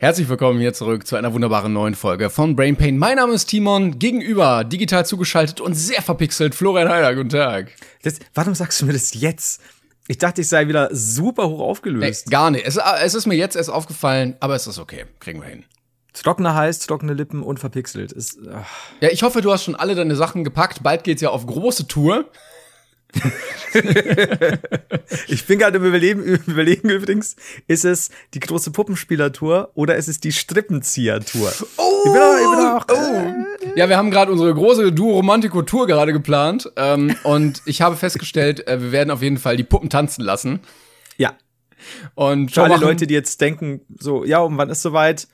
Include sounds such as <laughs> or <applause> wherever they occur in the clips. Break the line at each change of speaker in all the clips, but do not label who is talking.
Herzlich willkommen hier zurück zu einer wunderbaren neuen Folge von Brain Pain. Mein Name ist Timon, gegenüber digital zugeschaltet und sehr verpixelt Florian Heider. Guten Tag.
Das, warum sagst du mir das jetzt? Ich dachte, ich sei wieder super hoch aufgelöst.
Nee, gar nicht. Es, es, ist mir jetzt erst aufgefallen, aber es ist okay. Kriegen wir hin.
Trockener Hals, trockene Lippen und verpixelt. Ist,
ja, ich hoffe, du hast schon alle deine Sachen gepackt. Bald geht's ja auf große Tour. <laughs>
ich bin gerade im Überlegen, überlegen übrigens, ist es die große Puppenspielertour oder ist es die Strippenzieher-Tour?
Oh, ich bin auch, ich bin auch, oh. Ja, wir haben gerade unsere große Duo Romantico Tour gerade geplant ähm, und ich habe festgestellt, äh, wir werden auf jeden Fall die Puppen tanzen lassen.
Ja.
Und
für alle Leute, die jetzt denken, so, ja, um wann ist soweit?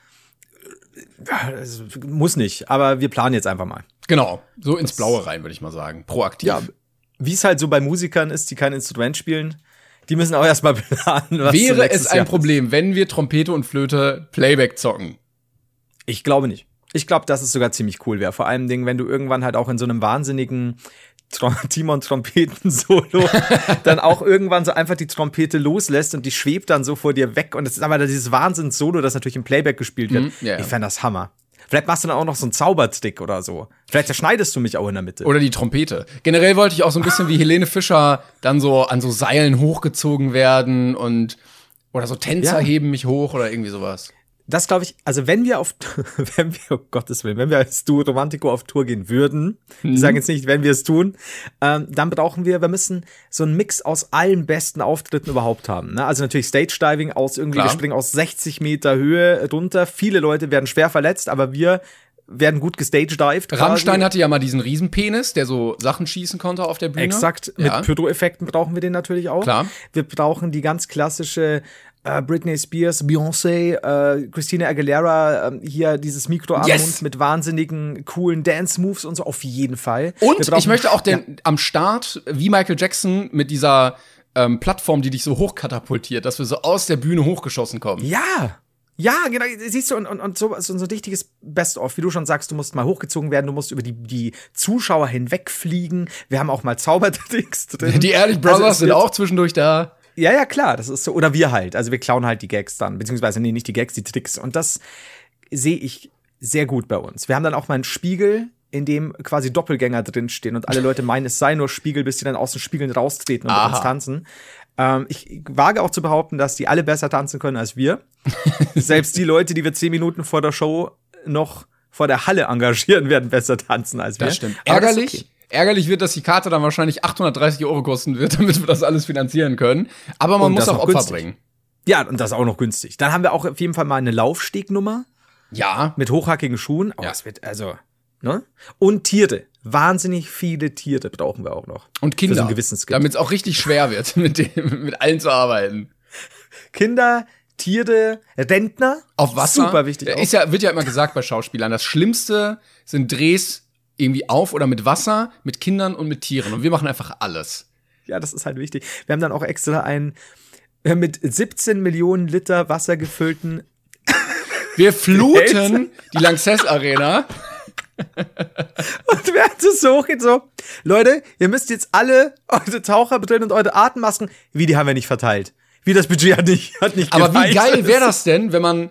Muss nicht, aber wir planen jetzt einfach mal.
Genau, so ins Blaue rein, würde ich mal sagen. Proaktiv.
Ja, wie es halt so bei Musikern ist, die kein Instrument spielen, die müssen auch erstmal <laughs> planen.
Was Wäre es ein Jahr Problem, ist. wenn wir Trompete und Flöte Playback zocken?
Ich glaube nicht. Ich glaube, dass es sogar ziemlich cool wäre. Vor allem Dingen, wenn du irgendwann halt auch in so einem wahnsinnigen <laughs> Timon Trompeten Solo <laughs> dann auch irgendwann so einfach die Trompete loslässt und die schwebt dann so vor dir weg und es ist aber dieses Wahnsinns Solo, das natürlich im Playback gespielt wird. Mm, yeah. Ich fände das Hammer. Vielleicht machst du dann auch noch so einen Zauberstick oder so. Vielleicht zerschneidest du mich auch in der Mitte.
Oder die Trompete. Generell wollte ich auch so ein bisschen wie Helene Fischer dann so an so Seilen hochgezogen werden und oder so Tänzer ja. heben mich hoch oder irgendwie sowas
das glaube ich, also wenn wir auf, <laughs> wenn wir, um Gottes Willen, wenn wir als Duo Romantico auf Tour gehen würden, mhm. wir sagen jetzt nicht, wenn wir es tun, ähm, dann brauchen wir, wir müssen so einen Mix aus allen besten Auftritten überhaupt haben. Ne? Also natürlich Stage Diving aus irgendwie, Klar. wir springen aus 60 Meter Höhe runter. Viele Leute werden schwer verletzt, aber wir werden gut gestagedived.
Rammstein hatte ja mal diesen Riesenpenis, der so Sachen schießen konnte auf der Bühne.
Exakt. Ja. Mit Pyro-Effekten brauchen wir den natürlich auch.
Klar.
Wir brauchen die ganz klassische äh, Britney Spears, Beyoncé, äh, Christina Aguilera, äh, hier dieses Mikro yes. Mit wahnsinnigen, coolen Dance-Moves und so, auf jeden Fall.
Und ich möchte auch den ja. am Start, wie Michael Jackson, mit dieser ähm, Plattform, die dich so hochkatapultiert, dass wir so aus der Bühne hochgeschossen kommen.
Ja, ja, genau, siehst du, und, und, und so, so ein richtiges Best-of, wie du schon sagst, du musst mal hochgezogen werden, du musst über die, die Zuschauer hinwegfliegen. Wir haben auch mal Zaubertricks
drin. Die Ehrlich Brothers also sind auch zwischendurch da.
Ja, ja, klar, das ist so. Oder wir halt. Also wir klauen halt die Gags dann, beziehungsweise nee, nicht die Gags, die Tricks. Und das sehe ich sehr gut bei uns. Wir haben dann auch mal einen Spiegel, in dem quasi Doppelgänger drinstehen und alle Leute meinen, es sei nur Spiegel, bis sie dann aus den Spiegeln raustreten und uns tanzen. Ähm, ich wage auch zu behaupten, dass die alle besser tanzen können als wir. <laughs> Selbst die Leute, die wir zehn Minuten vor der Show noch vor der Halle engagieren, werden besser tanzen als wir.
Das stimmt. Ärgerlich. Okay. Ärgerlich wird, dass die Karte dann wahrscheinlich 830 Euro kosten wird, <laughs> damit wir das alles finanzieren können. Aber man und muss auch Opfer günstig. bringen.
Ja, und das auch noch günstig. Dann haben wir auch auf jeden Fall mal eine Laufstegnummer.
Ja.
Mit hochhackigen Schuhen. Oh, ja. es wird, also, ne? Und Tiere. Wahnsinnig viele Tiere brauchen wir auch noch.
Und Kinder. So damit es auch richtig schwer wird, <laughs> mit, dem, mit allen zu arbeiten.
Kinder, Tiere, Rentner.
Auf Wasser.
Super wichtig.
Ist ja, wird ja immer gesagt bei Schauspielern, das Schlimmste sind Drehs irgendwie auf oder mit Wasser, mit Kindern und mit Tieren. Und wir machen einfach alles.
Ja, das ist halt wichtig. Wir haben dann auch extra einen mit 17 Millionen Liter Wasser gefüllten. <laughs>
Wir fluten die Lanxess Arena. <laughs>
und während es so hochgeht, so, Leute, ihr müsst jetzt alle eure Taucherbrillen und eure Atemmasken, wie die haben wir nicht verteilt. Wie das Budget hat nicht, hat nicht
Aber gereicht. wie geil wäre <laughs> das denn, wenn man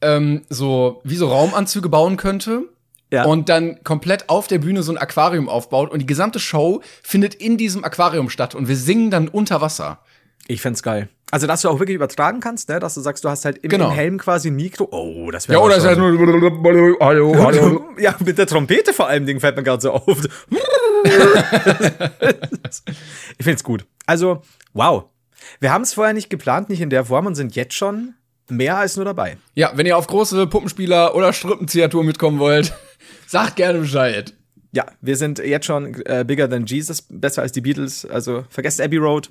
ähm, so wie so Raumanzüge bauen könnte ja. und dann komplett auf der Bühne so ein Aquarium aufbaut und die gesamte Show findet in diesem Aquarium statt und wir singen dann unter Wasser.
Ich find's geil. Also, dass du auch wirklich übertragen kannst, ne? dass du sagst, du hast halt im,
genau.
im Helm quasi ein Mikro. Oh, das wäre
Ja, oder ist halt nur hallo, hallo. <laughs>
Ja, mit der Trompete vor allem Ding fällt mir gerade so auf. <laughs> ich find's gut. Also, wow. Wir haben es vorher nicht geplant, nicht in der Form und sind jetzt schon mehr als nur dabei.
Ja, wenn ihr auf große Puppenspieler oder Strippenziehertour mitkommen wollt, sagt gerne Bescheid.
Ja, wir sind jetzt schon äh, bigger than Jesus, besser als die Beatles. Also vergesst Abbey Road,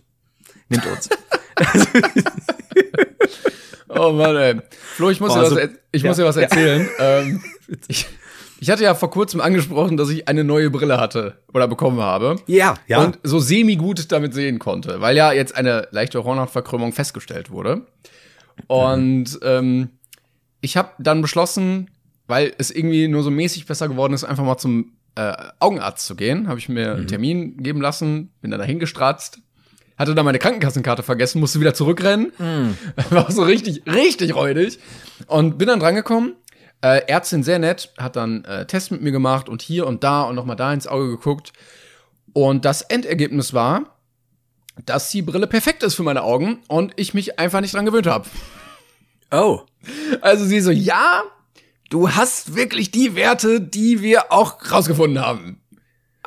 nimmt uns. <laughs>
oh Mann, ey. Flo, ich muss, oh, dir, was, ich ja. muss dir was erzählen. Ja. <laughs> Ähm, ich, ich hatte ja vor kurzem angesprochen, dass ich eine neue Brille hatte oder bekommen habe.
Ja, ja.
Und so semi-gut damit sehen konnte, weil ja jetzt eine leichte Hornhautverkrümmung festgestellt wurde. Und mhm. ähm, ich habe dann beschlossen, weil es irgendwie nur so mäßig besser geworden ist, einfach mal zum äh, Augenarzt zu gehen. Habe ich mir mhm. einen Termin geben lassen, bin dann dahin gestratzt, hatte dann meine Krankenkassenkarte vergessen, musste wieder zurückrennen. Mhm. <laughs> War so richtig, richtig räudig. Und bin dann drangekommen äh, Ärztin sehr nett, hat dann äh, Tests mit mir gemacht und hier und da und nochmal da ins Auge geguckt. Und das Endergebnis war, dass die Brille perfekt ist für meine Augen und ich mich einfach nicht dran gewöhnt habe.
Oh.
Also sie so, ja, du hast wirklich die Werte, die wir auch rausgefunden haben.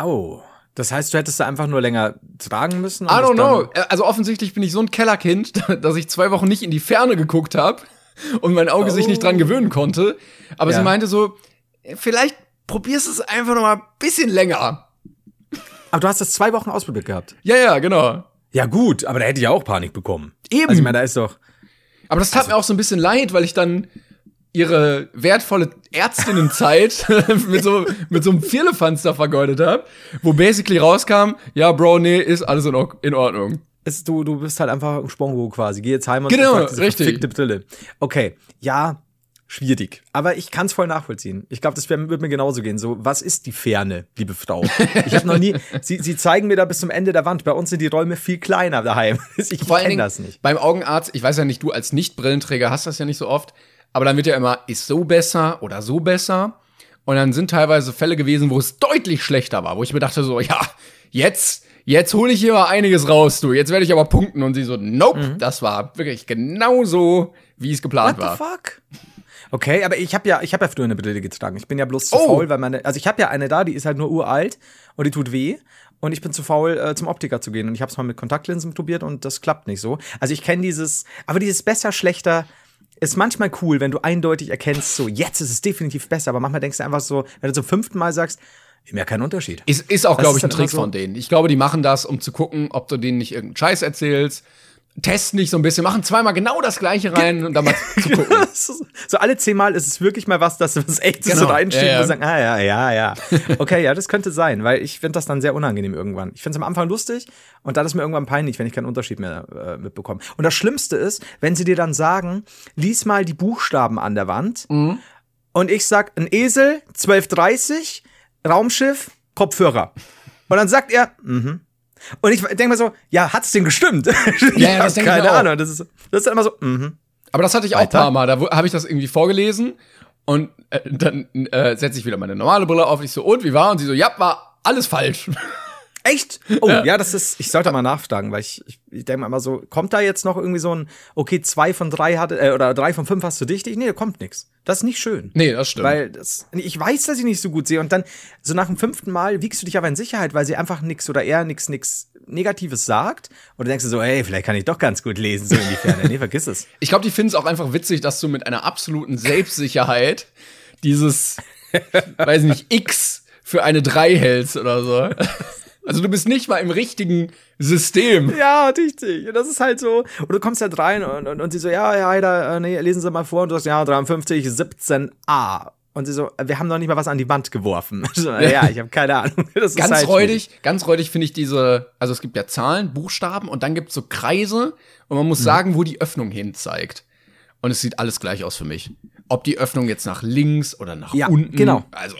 Oh. Das heißt, du hättest da einfach nur länger tragen müssen? I
don't know. Also offensichtlich bin ich so ein Kellerkind, <laughs> dass ich zwei Wochen nicht in die Ferne geguckt habe <laughs> und mein Auge oh. sich nicht dran gewöhnen konnte. Aber ja. sie meinte so, vielleicht probierst du es einfach noch mal ein bisschen länger. <laughs>
Aber du hast das zwei Wochen ausprobiert gehabt.
Ja, ja, genau.
Ja, gut, aber da hätte ich auch Panik bekommen.
Eben.
Also ich meine, da ist doch.
Aber das tat also, mir auch so ein bisschen leid, weil ich dann ihre wertvolle Ärztinnenzeit <laughs> mit so mit so einem Firlefanz da vergeudet habe, wo basically rauskam, ja, Bro, nee, ist alles in, in Ordnung
ist, du, du bist halt einfach ein Spongo quasi. Geh jetzt heim und
genau, diese richtig. verfickte
Brille. Okay, ja, schwierig. Aber ich kann es voll nachvollziehen. Ich glaube, das wird mir genauso gehen. So, was ist die Ferne, liebe Frau? Ich habe noch nie. <laughs> sie, sie zeigen mir da bis zum Ende der Wand. Bei uns sind die Räume viel kleiner daheim. <laughs> Ich kenne das nicht.
Beim Augenarzt, ich weiß ja nicht, du als Nicht-Brillenträger hast das ja nicht so oft, aber dann wird ja immer, ist so besser oder so besser. Und dann sind teilweise Fälle gewesen, wo es deutlich schlechter war, wo ich mir dachte so, ja, jetzt jetzt hole ich hier mal einiges raus, du. Jetzt werde ich aber punkten. Und sie so, nope, mhm. das war wirklich genauso, wie es geplant
What
war.
The fuck? Okay, aber ich habe ja, ich habe ja früher eine Brille getragen. Ich bin ja bloß zu oh. faul, weil meine, also ich habe ja eine da, die ist halt nur uralt und die tut weh. Und ich bin zu faul, äh, zum Optiker zu gehen. Und ich habe es mal mit Kontaktlinsen probiert und das klappt nicht so. Also ich kenne dieses, aber dieses besser, schlechter ist manchmal cool, wenn du eindeutig erkennst, so jetzt ist es definitiv besser. Aber manchmal denkst du einfach so, wenn du zum fünften Mal sagst, Mehr kein Unterschied.
Ist, ist auch, glaube ich, ein Trick so von denen. Ich glaube, die machen das, um zu gucken, ob du denen nicht irgendeinen Scheiß erzählst. Testen nicht so ein bisschen, machen zweimal genau das gleiche rein und dann mal <laughs> zu gucken.
so alle zehnmal ist es wirklich mal was, dass was echtes genau. reinsteht ja, ja. und sagen, ah ja, ja, ja. Okay, ja, das könnte sein, weil ich finde das dann sehr unangenehm irgendwann. Ich finde es am Anfang lustig und dann ist mir irgendwann peinlich, wenn ich keinen Unterschied mehr äh, mitbekomme. Und das Schlimmste ist, wenn sie dir dann sagen, lies mal die Buchstaben an der Wand mhm. und ich sag, ein Esel, 1230, Raumschiff, Kopfhörer. Und dann sagt er, mhm. Und ich denke mal so, ja, hat's denn gestimmt? <laughs>
ja, ja keine
Ahnung. Das ist, das ist immer so, mhm.
Aber das hatte ich auch ein paar Mal. Da habe ich das irgendwie vorgelesen und äh, dann äh, setze ich wieder meine normale Brille auf. Und ich so, und wie war? Und sie so, ja, war alles falsch. <laughs>
Echt? Oh, ja. ja, das ist, ich sollte mal nachfragen, weil ich, ich, ich denke mal immer so, kommt da jetzt noch irgendwie so ein, okay, zwei von drei hatte, äh, oder drei von fünf hast du dichtig? Nee, da kommt nix. Das ist nicht schön.
Nee, das stimmt.
Weil das, ich weiß, dass ich nicht so gut sehe und dann, so nach dem fünften Mal wiegst du dich aber in Sicherheit, weil sie einfach nix oder eher nix, nix Negatives sagt. Und dann denkst du so, hey, vielleicht kann ich doch ganz gut lesen, so in die Ferne. Nee, vergiss es. <laughs>
Ich glaube, die finden es auch einfach witzig, dass du mit einer absoluten Selbstsicherheit dieses, weiß nicht, X für eine 3 hältst oder so. <laughs> Also du bist nicht mal im richtigen System.
Ja, richtig. Und das ist halt so. Und du kommst halt rein und, und, und sie so, ja, ja, da, äh, nee, lesen Sie mal vor. Und du sagst, ja, 53, 17a. Und sie so, wir haben noch nicht mal was an die Wand geworfen. <laughs> So, ja, ich habe keine Ahnung.
Das ganz halt räudig, schwierig. ganz räudig finde ich diese, also es gibt ja Zahlen, Buchstaben und dann gibt es so Kreise und man muss mhm. sagen, wo die Öffnung hin zeigt. Und es sieht alles gleich aus für mich. Ob die Öffnung jetzt nach links oder nach ja, unten.
Genau.
Also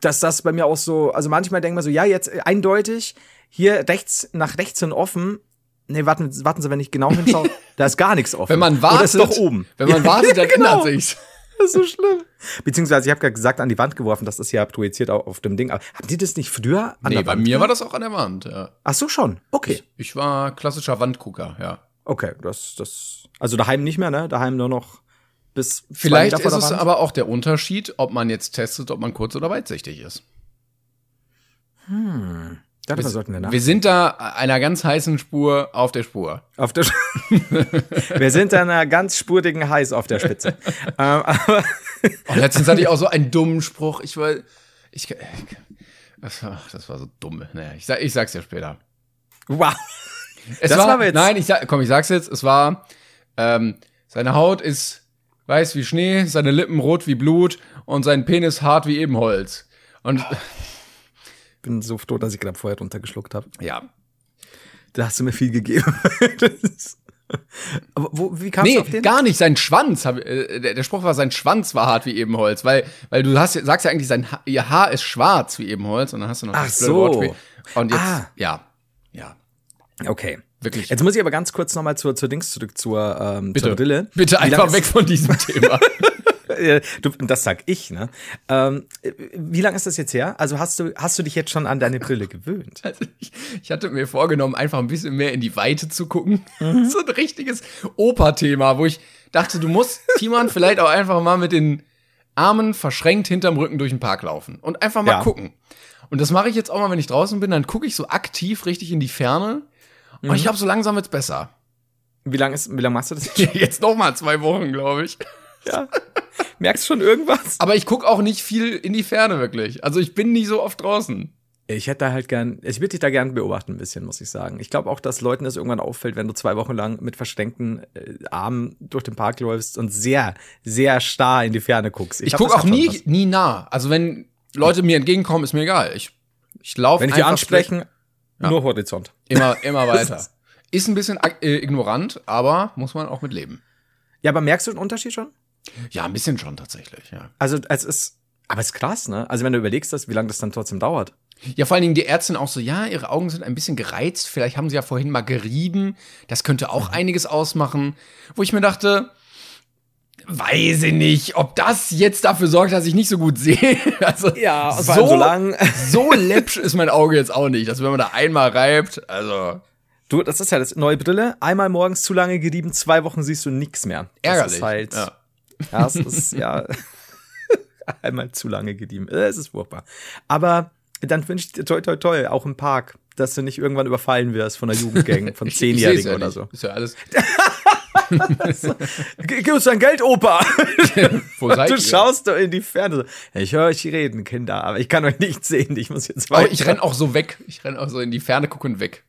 dass das bei mir auch so, also manchmal denkt man so, ja, jetzt eindeutig, hier rechts, nach rechts hin offen. Nee, warten, warten Sie, wenn ich genau hinschaue, <laughs> da ist gar nichts offen.
Wenn man wartet, Oder
ist doch oben.
Wenn man <laughs> wartet, dann genau. ändert sich's.
Das ist so schlimm. Beziehungsweise, ich habe gerade gesagt, an die Wand geworfen, dass das hier projiziert auf, auf dem Ding. Aber haben die das nicht früher
an nee, der Wand? Nee, bei mir war das auch an der Wand, ja.
Ach so, schon. Okay.
Ich, ich war klassischer Wandgucker, ja.
Okay, das, das, also daheim nicht mehr, ne? Daheim nur noch bis
Vielleicht ist es aber auch der Unterschied, ob man jetzt testet, ob man kurz- oder weitsichtig ist.
Hm. Darüber
wir,
sollten wir nach.
Wir sind da einer ganz heißen Spur auf der Spur.
Auf der <laughs> wir sind da einer ganz spurigen Heiß auf der Spitze. <laughs> ähm, aber
oh, letztens hatte ich auch so einen <laughs> dummen Spruch. Ich war, ich, das war, das war so dumm. Naja, ich, ich sag's dir später.
Wow.
Es das war, war jetzt nein, ich sag, komm, ich sag's jetzt. Es war, ähm, seine Haut ist weiß wie Schnee, seine Lippen rot wie Blut und sein Penis hart wie Ebenholz. Und oh
bin so froh, dass ich gerade vorher runtergeschluckt habe.
Ja.
Da hast du mir viel gegeben. <laughs> Aber wo, wie kamst
nee,
du auf den?
gar nicht. Sein Schwanz, hab, äh, der, der, Spruch war, sein Schwanz war hart wie Ebenholz, weil, weil du hast, sagst ja eigentlich, sein ha ihr Haar ist schwarz wie Ebenholz und dann hast du noch
Ach das so. Wortspiel.
Und jetzt, ah. ja, ja.
Okay.
Wirklich.
Jetzt muss ich aber ganz kurz nochmal zur, zur Dings zurück, zur, ähm,
Bitte.
zur Brille.
Bitte einfach weg von diesem <laughs> Thema.
du, das sag ich, ne? Ähm, wie lange ist das jetzt her? Also hast du, hast du dich jetzt schon an deine Brille gewöhnt?
Also ich, ich hatte mir vorgenommen, einfach ein bisschen mehr in die Weite zu gucken. Mhm. <laughs> So ein richtiges Opa-Thema, wo ich dachte, du musst, Timon, <laughs> vielleicht auch einfach mal mit den Armen verschränkt hinterm Rücken durch den Park laufen und einfach mal ja. gucken. Und das mache ich jetzt auch mal, wenn ich draußen bin, dann gucke ich so aktiv richtig in die Ferne. Und mhm. ich glaube, so langsam wird's besser.
Wie lange lange machst du das <laughs>
jetzt? jetzt noch mal zwei Wochen, glaube ich.
Ja. Merkst schon irgendwas?
Aber ich gucke auch nicht viel in die Ferne wirklich. Also ich bin nicht so oft draußen.
Ich hätte da halt gern, ich würde dich da gern beobachten ein bisschen, muss ich sagen. Ich glaube auch, dass Leuten das irgendwann auffällt, wenn du zwei Wochen lang mit verschränkten äh, Armen durch den Park läufst und sehr, sehr starr in die Ferne guckst.
Ich, ich gucke auch nie, nie nah. Also wenn Leute mir entgegenkommen, ist mir egal. Ich, ich laufe
Wenn ich die ansprechen, ja. nur Horizont.
Immer, immer <laughs> weiter. ist ein bisschen äh, ignorant, aber muss man auch mit leben.
Ja, aber merkst du den Unterschied schon?
Ja, ein bisschen schon tatsächlich, ja.
Also es ist, aber es ist krass, ne? Also wenn du überlegst, dass, wie lange das dann trotzdem dauert.
Ja, vor allen Dingen die Ärztin auch so, ja, ihre Augen sind ein bisschen gereizt, vielleicht haben sie ja vorhin mal gerieben, das könnte auch mhm. einiges ausmachen. Wo ich mir dachte, weiß ich nicht, ob das jetzt dafür sorgt, dass ich nicht so gut sehe. <laughs> Also
ja, so, so lang. <laughs>
so läppsch ist mein Auge jetzt auch nicht, dass wenn man da einmal reibt, also
Du, das ist ja das neue Brille. Einmal morgens zu lange gerieben, zwei Wochen siehst du nichts mehr.
Das Ärgerlich.
Ist halt, ja. Ja, es ist ja <laughs> einmal zu lange gedieben. Es ist furchtbar. Aber dann wünsche ich dir toi toi toi, auch im Park, dass du nicht irgendwann überfallen wirst von einer Jugendgang, von Zehnjährigen ja oder so.
Ist ja alles.
Gib uns dein Geld, Opa. <laughs>
Wo seid
du
ihr?
schaust doch in die Ferne. Ich höre euch reden, Kinder, aber ich kann euch nicht sehen. Ich muss jetzt
weiter. Aber ich renn auch so weg. Ich renn auch so in die Ferne gucken weg.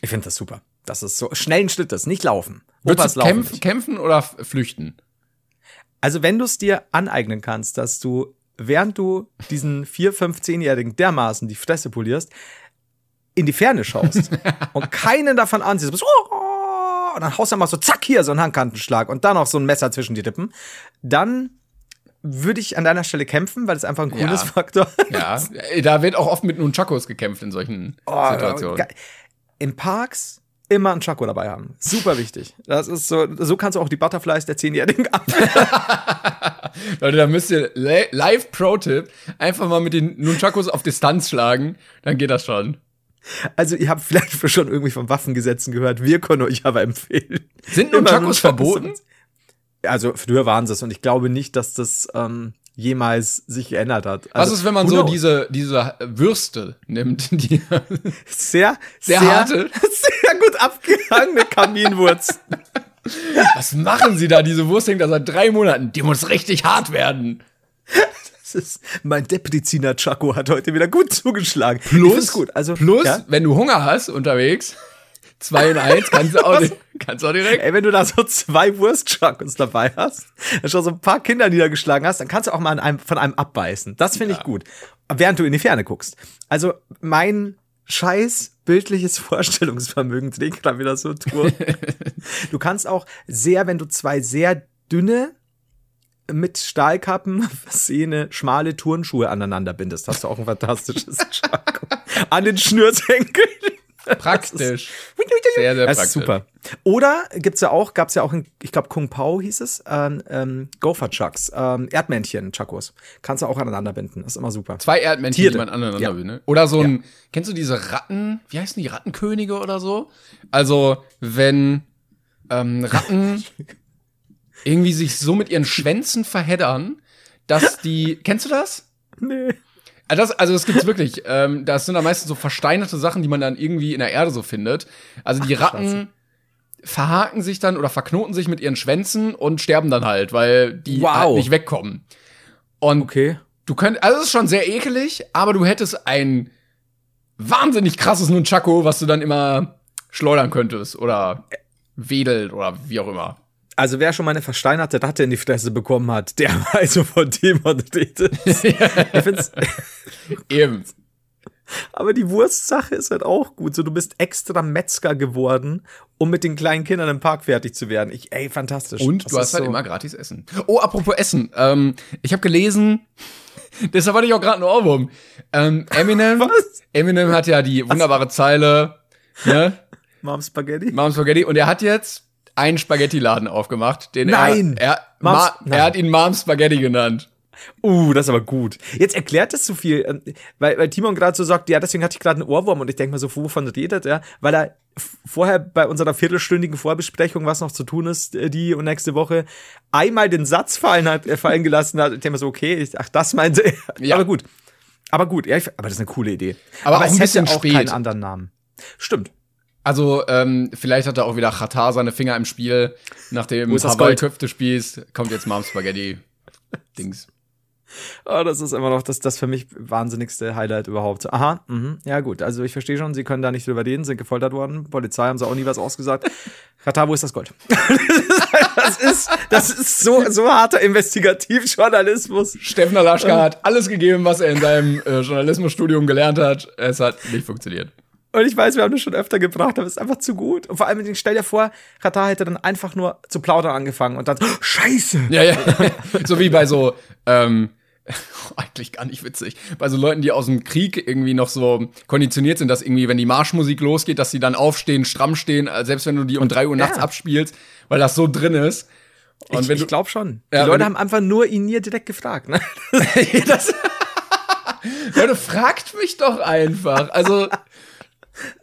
Ich finde das super. Das ist so schnellen Schrittes, nicht laufen.
Würdest du kämpf, kämpfen oder flüchten?
Also wenn du es dir aneignen kannst, dass du, während du diesen vier, fünf, zehnjährigen dermaßen die Fresse polierst, in die Ferne schaust <laughs> und keinen davon ansiehst, bist, oh, und dann haust du mal so zack hier so einen Handkantenschlag und dann noch so ein Messer zwischen die Rippen, dann würde ich an deiner Stelle kämpfen, weil es einfach ein cooles
ja.
Faktor
Ja, da wird auch oft mit Nunchakos gekämpft in solchen oh, Situationen.
In Parks immer einen Chaco dabei haben. Super wichtig. Das ist so, so kannst du auch die Butterflies der Zehnjährigen <laughs> abwehren.
Leute, da müsst ihr live Pro-Tipp einfach mal mit den Nunchakos auf Distanz schlagen, dann geht das schon.
Also ihr habt vielleicht <laughs> schon irgendwie von Waffengesetzen gehört, wir können euch aber empfehlen.
Sind Nunchakos verboten?
Also früher waren sie es und ich glaube nicht, dass das ähm, jemals sich geändert hat.
Also, Was ist, wenn man so diese, diese Würste nimmt? <laughs> Die
sehr, sehr, sehr harte, <laughs> sehr gut abgehangene Kaminwurzen.
Was machen Sie da? Diese Wurst hängt da seit drei Monaten. Die muss richtig hart werden.
Das ist, mein Depriziner Chaco hat heute wieder gut zugeschlagen.
Plus, gut. Also, plus ja? wenn du Hunger hast unterwegs, Zwei in eins kannst du auch, kannst auch direkt.
Ey, wenn du da so zwei Wurstchuckers dabei hast, schon so ein paar Kinder niedergeschlagen hast, dann kannst du auch mal einem, von einem abbeißen. Das finde ja. ich gut. Während du in die Ferne guckst. Also mein scheiß bildliches <laughs> Vorstellungsvermögen trägt da wieder so Tour. <laughs> du kannst auch sehr, wenn du zwei sehr dünne mit Stahlkappen <laughs> versehene schmale Turnschuhe aneinander bindest, hast du auch ein fantastisches <laughs> Chaco. An den Schnürsenkeln.
Praktisch. sehr, sehr
das praktisch. Ist super. Oder gibt's ja auch, gab's ja auch in, ich glaube Kung Pao hieß es, ähm, ähm, Gopher Chucks, ähm, Erdmännchen Chakos. Kannst du auch aneinander binden. Das ist immer super.
Zwei Erdmännchen, Tiere. die man aneinander ja. will, ne? Oder so ein, ja. kennst du diese Ratten, wie heißen die, Rattenkönige oder so? Also, wenn ähm, Ratten <laughs> irgendwie sich so mit ihren Schwänzen verheddern, dass <laughs> die, kennst du das?
Nee.
Ah, das, also es gibt's wirklich. Ähm, das sind dann meistens so versteinerte Sachen, die man dann irgendwie in der Erde so findet. Also die Ratten Scheiße. verhaken sich dann oder verknoten sich mit ihren Schwänzen und sterben dann halt, weil die wow. halt nicht wegkommen. Und okay. du könnt, also es ist schon sehr ekelig, aber du hättest ein wahnsinnig krasses Nunchaku, was du dann immer schleudern könntest oder wedelt oder wie auch immer.
Also wer schon mal eine versteinerte Ratte in die Fresse bekommen hat, der <laughs> weiß, wovon Timon redet. <laughs> ich find's
Eben.
Aber die Wurstsache ist halt auch gut. So, du bist extra Metzger geworden, um mit den kleinen Kindern im Park fertig zu werden. Ich, ey, fantastisch.
Und das du hast halt so immer gratis Essen. Oh, apropos Essen. Ähm, ich habe gelesen, <laughs> deshalb hatte ich auch gerade einen Ohrwurm. Ähm, Eminem, Was? Eminem hat ja die wunderbare Zeile, ne?
Mom Spaghetti.
Mom Spaghetti. Und er hat jetzt einen Spaghetti-Laden aufgemacht. Den
nein!
Er, er, Ma, er hat ihn Mom Spaghetti genannt.
Uh, das ist aber gut. Jetzt erklärt das zu viel, ähm, weil, weil Timon gerade so sagt, ja, deswegen hatte ich gerade einen Ohrwurm und ich denke mal so, wovon redet er? Weil er vorher bei unserer viertelstündigen Vorbesprechung, was noch zu tun ist, äh, die und nächste Woche, einmal den Satz fallen hat, er fallen gelassen hat. Ich denke mal so, okay, ich, ach, das meinte er. Ja. Aber gut. Aber gut, ja, ich, aber das ist eine coole Idee.
Aber, aber auch es ein bisschen hätte auch spät.
keinen anderen Namen. Stimmt.
Also, ähm, vielleicht hat er auch wieder Katar seine Finger im Spiel. Nach dem Hawaii-Köfte spielst, kommt jetzt Mom Spaghetti. Dings.
Oh, das ist immer noch das, das für mich wahnsinnigste Highlight überhaupt. Aha, mh, ja gut. Also ich verstehe schon, sie können da nicht drüber reden, sind gefoltert worden. Polizei haben sie auch nie was ausgesagt. Katar, wo ist das Gold? <laughs> das ist, das ist so, so harter Investigativjournalismus.
Steffen Alaschka hat alles gegeben, was er in seinem äh, Journalismusstudium gelernt hat. Es hat nicht funktioniert.
Und ich weiß, wir haben das schon öfter gebracht, aber es ist einfach zu gut. Und vor allem, stell dir vor, Katar hätte dann einfach nur zu plaudern angefangen und dann, oh, Scheiße!
Ja, ja. <laughs> so wie bei so, ähm, <laughs> eigentlich gar nicht witzig. Bei so Leuten, die aus dem Krieg irgendwie noch so konditioniert sind, dass irgendwie, wenn die Marschmusik losgeht, dass sie dann aufstehen, stramm stehen, äh, selbst wenn du die um drei Uhr nachts ja. abspielst, weil das so drin ist.
Und ich, wenn du, ich glaube schon. Die ja, Leute haben einfach nur ihn hier direkt gefragt, ne? <laughs>
das, Leute, fragt mich doch einfach. Also,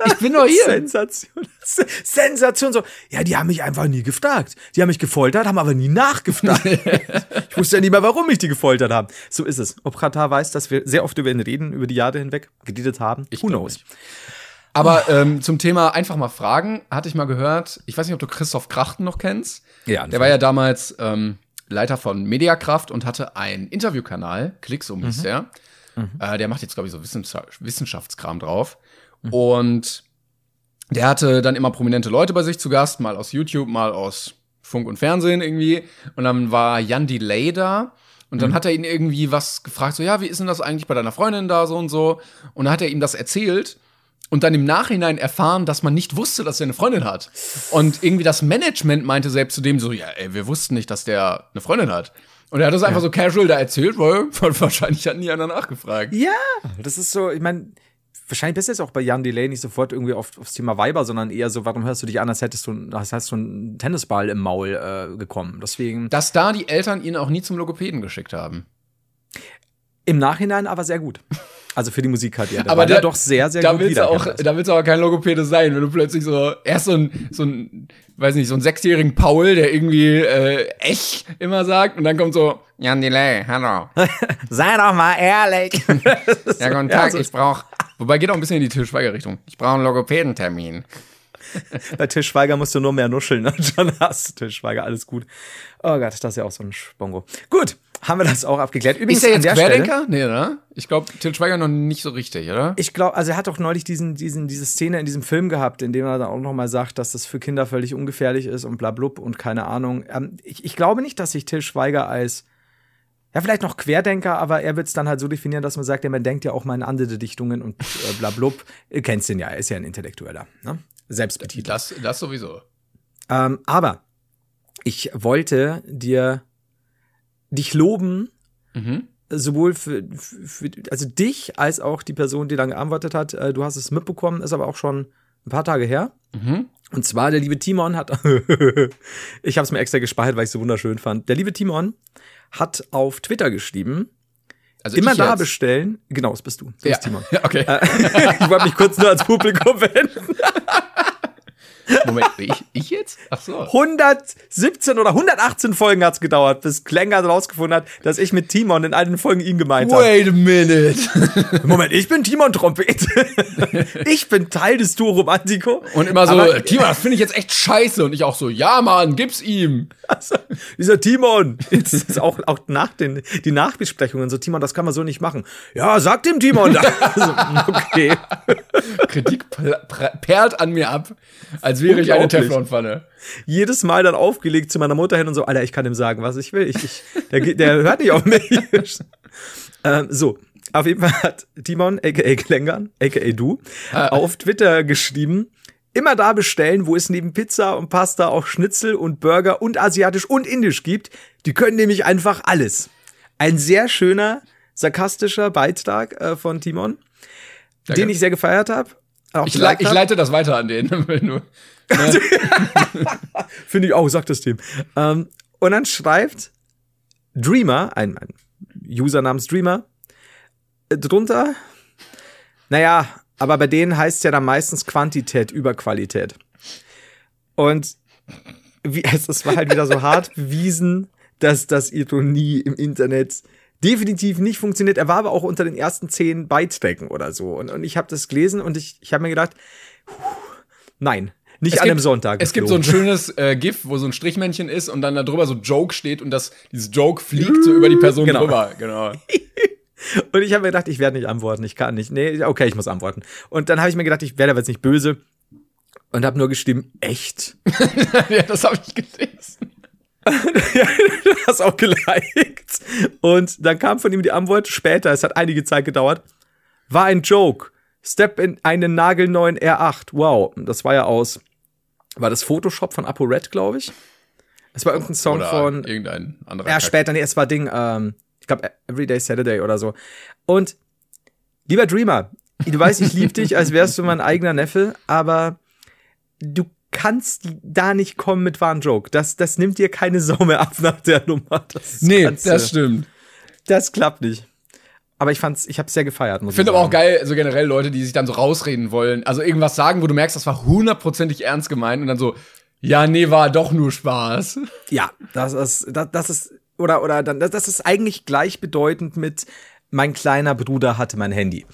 ich bin doch hier.
Sensation. Sensation so. Ja, die haben mich einfach nie gefragt. Die haben mich gefoltert, haben aber nie nachgefragt. <laughs> ich wusste ja nie mehr, warum mich die gefoltert haben. So ist es. Ob Katar weiß, dass wir sehr oft über ihn reden, über die Jahre hinweg, gedietet haben.
Ich Who knows? Nicht. Aber ähm, zum Thema einfach mal fragen, hatte ich mal gehört, ich weiß nicht, ob du Christoph Krachten noch kennst. Ja. Der war ja damals ähm, Leiter von Mediakraft und hatte einen Interviewkanal, Klicksum hieß mhm. der. Mhm. Äh, der macht jetzt, glaube ich, so Wissenschaftskram drauf. Mhm. Und der hatte dann immer prominente Leute bei sich zu Gast, mal aus YouTube, mal aus Funk und Fernsehen irgendwie. Und dann war Jan Delay da. Und dann mhm. hat er ihn irgendwie was gefragt, so, ja, wie ist denn das eigentlich bei deiner Freundin da, so und so. Und dann hat er ihm das erzählt und dann im Nachhinein erfahren, dass man nicht wusste, dass er eine Freundin hat. Und irgendwie das Management meinte selbst zu dem so, ja, ey, wir wussten nicht, dass der eine Freundin hat. Und er hat das einfach ja. so casual da erzählt, weil <laughs> wahrscheinlich hat nie einer nachgefragt.
Ja, das ist so, ich meine, wahrscheinlich bist du jetzt auch bei Jan Delay nicht sofort irgendwie auf, aufs Thema Weiber, sondern eher so, warum hörst du dich an, als hättest du, als hast du einen Tennisball im Maul äh, gekommen. Deswegen.
Dass da die Eltern ihn auch nie zum Logopäden geschickt haben.
Im Nachhinein aber sehr gut. Also für die Musik hat er. Aber der, doch sehr, sehr
da
gut
willst auch, Da willst du aber kein Logopäde sein, wenn du plötzlich so erst so ein, so ein, weiß nicht, so ein sechsjährigen Paul, der irgendwie äh, echt immer sagt und dann kommt so Jan Delay, hallo. <laughs>
Sei doch mal ehrlich. <laughs>
ja, guten Tag, ja, also, ich brauch Wobei geht auch ein bisschen in die Til Schweiger-Richtung. Ich brauche einen Logopädentermin. <laughs>
Bei Til Schweiger musst du nur mehr nuscheln, ne? <laughs> Schon hast du Til Schweiger, alles gut. Oh Gott, das ist ja auch so ein Spongo. Gut, haben wir das auch abgeklärt.
Übrigens, ist er jetzt Querdenker? Nee, ne? Ich glaube, Til Schweiger noch nicht so richtig, oder?
Ich glaube, also er hat doch neulich diesen, diesen, diese Szene in diesem Film gehabt, in dem er dann auch nochmal sagt, dass das für Kinder völlig ungefährlich ist und bla blub und keine Ahnung. Ähm, ich, ich glaube nicht, dass sich Til Schweiger als ja, vielleicht noch Querdenker, aber er wird es dann halt so definieren, dass man sagt, ja, man denkt ja auch mal in andere Dichtungen und äh, bla blub. Ihr kennt's den ja, er ist ja ein Intellektueller, ne? Selbstbetitelt.
Das, das sowieso.
Ähm, aber ich wollte dir dich loben, mhm. sowohl für, für, also dich als auch die Person, die dann geantwortet hat. Äh, du hast es mitbekommen, ist aber auch schon ein paar Tage her. Mhm. Und zwar der liebe Timon hat, <laughs> ich habe es mir extra gespeichert, weil ich es so wunderschön fand. Der liebe Timon hat auf Twitter geschrieben, also immer da jetzt. bestellen. Genau, das bist du.
So ja.
Timon. <laughs>
Ja, okay.
Äh, <laughs> ich wollte mich kurz nur als Publikum <laughs> wenden.
Moment, ich, ich jetzt?
Ach so. 117 oder 118 Folgen hat's gedauert, bis Klengert rausgefunden hat, dass ich mit Timon in allen Folgen ihn gemeint habe.
Wait a minute. <laughs>
Moment, ich bin Timon Trompet. <laughs> ich bin Teil des Duo Romantico.
Und immer so, Aber, Timon, das finde ich jetzt echt scheiße. Und ich auch so, ja Mann, gib's ihm.
Also, dieser Timon. Jetzt ist auch, auch nach den, die Nachbesprechungen so, Timon, das kann man so nicht machen. Ja, sag dem Timon. <laughs> also, okay.
Kritik perlt an mir ab, als wäre ich eine Teflonpfanne.
Jedes Mal dann aufgelegt zu meiner Mutter hin und so, Alter, ich kann ihm sagen, was ich will. Ich, ich, der, der hört nicht auf mich. <laughs> ähm, so, auf jeden Fall hat Timon, aka Klengern, aka du, ah. auf Twitter geschrieben, immer da bestellen, wo es neben Pizza und Pasta auch Schnitzel und Burger und asiatisch und indisch gibt. Die können nämlich einfach alles. Ein sehr schöner, sarkastischer Beitrag äh, von Timon, Danke. den ich sehr gefeiert habe.
Ich, le ich, leite das weiter an den. <laughs> ne? <laughs>
Finde ich auch, sagt das Team. Ähm, und dann schreibt Dreamer, ein, ein User namens Dreamer, äh, drunter, naja, aber bei denen heißt es ja dann meistens Quantität über Qualität. Und wie, <laughs> es war halt wieder so hart bewiesen, dass das Ironie im Internet definitiv nicht funktioniert. Er war aber auch unter den ersten zehn Beiträgen oder so. Und, und ich habe das gelesen und ich, ich habe mir gedacht, nein, nicht es an gibt, einem Sonntag.
Es gibt so ein schönes äh, GIF, wo so ein Strichmännchen ist und dann da drüber so Joke steht und das, dieses Joke fliegt so über die Person genau. drüber. Genau. <laughs>
und ich habe mir gedacht, ich werde nicht antworten, ich kann nicht. Nee, okay, ich muss antworten. Und dann habe ich mir gedacht, ich werde aber jetzt nicht böse und habe nur gestimmt, echt? <laughs>
ja, das habe ich gelesen. <laughs>
du hast auch geliked. Und dann kam von ihm die Antwort später, es hat einige Zeit gedauert. War ein Joke. Step in einen nagelneuen R8. Wow, das war ja aus. War das Photoshop von ApoRed, glaube ich? Es war irgendein Song oder von.
Irgendein anderer.
Ja, später, nee, es war Ding, ähm, ich glaube, Everyday Saturday oder so. Und lieber Dreamer, du weißt, ich liebe dich, als wärst du mein eigener Neffe, aber du kannst da nicht kommen mit wahren Joke. Das, das nimmt dir keine Sau mehr ab nach der Nummer.
Das nee, das stimmt.
Das klappt nicht. Aber ich fand's, ich hab's sehr gefeiert.
Muss ich finde aber auch geil, so generell Leute, die sich dann so rausreden wollen. Also irgendwas sagen, wo du merkst, das war hundertprozentig ernst gemeint und dann so, ja, nee, war doch nur Spaß.
Ja, das ist, das, das ist, oder, oder dann, das ist eigentlich gleichbedeutend mit, mein kleiner Bruder hatte mein Handy.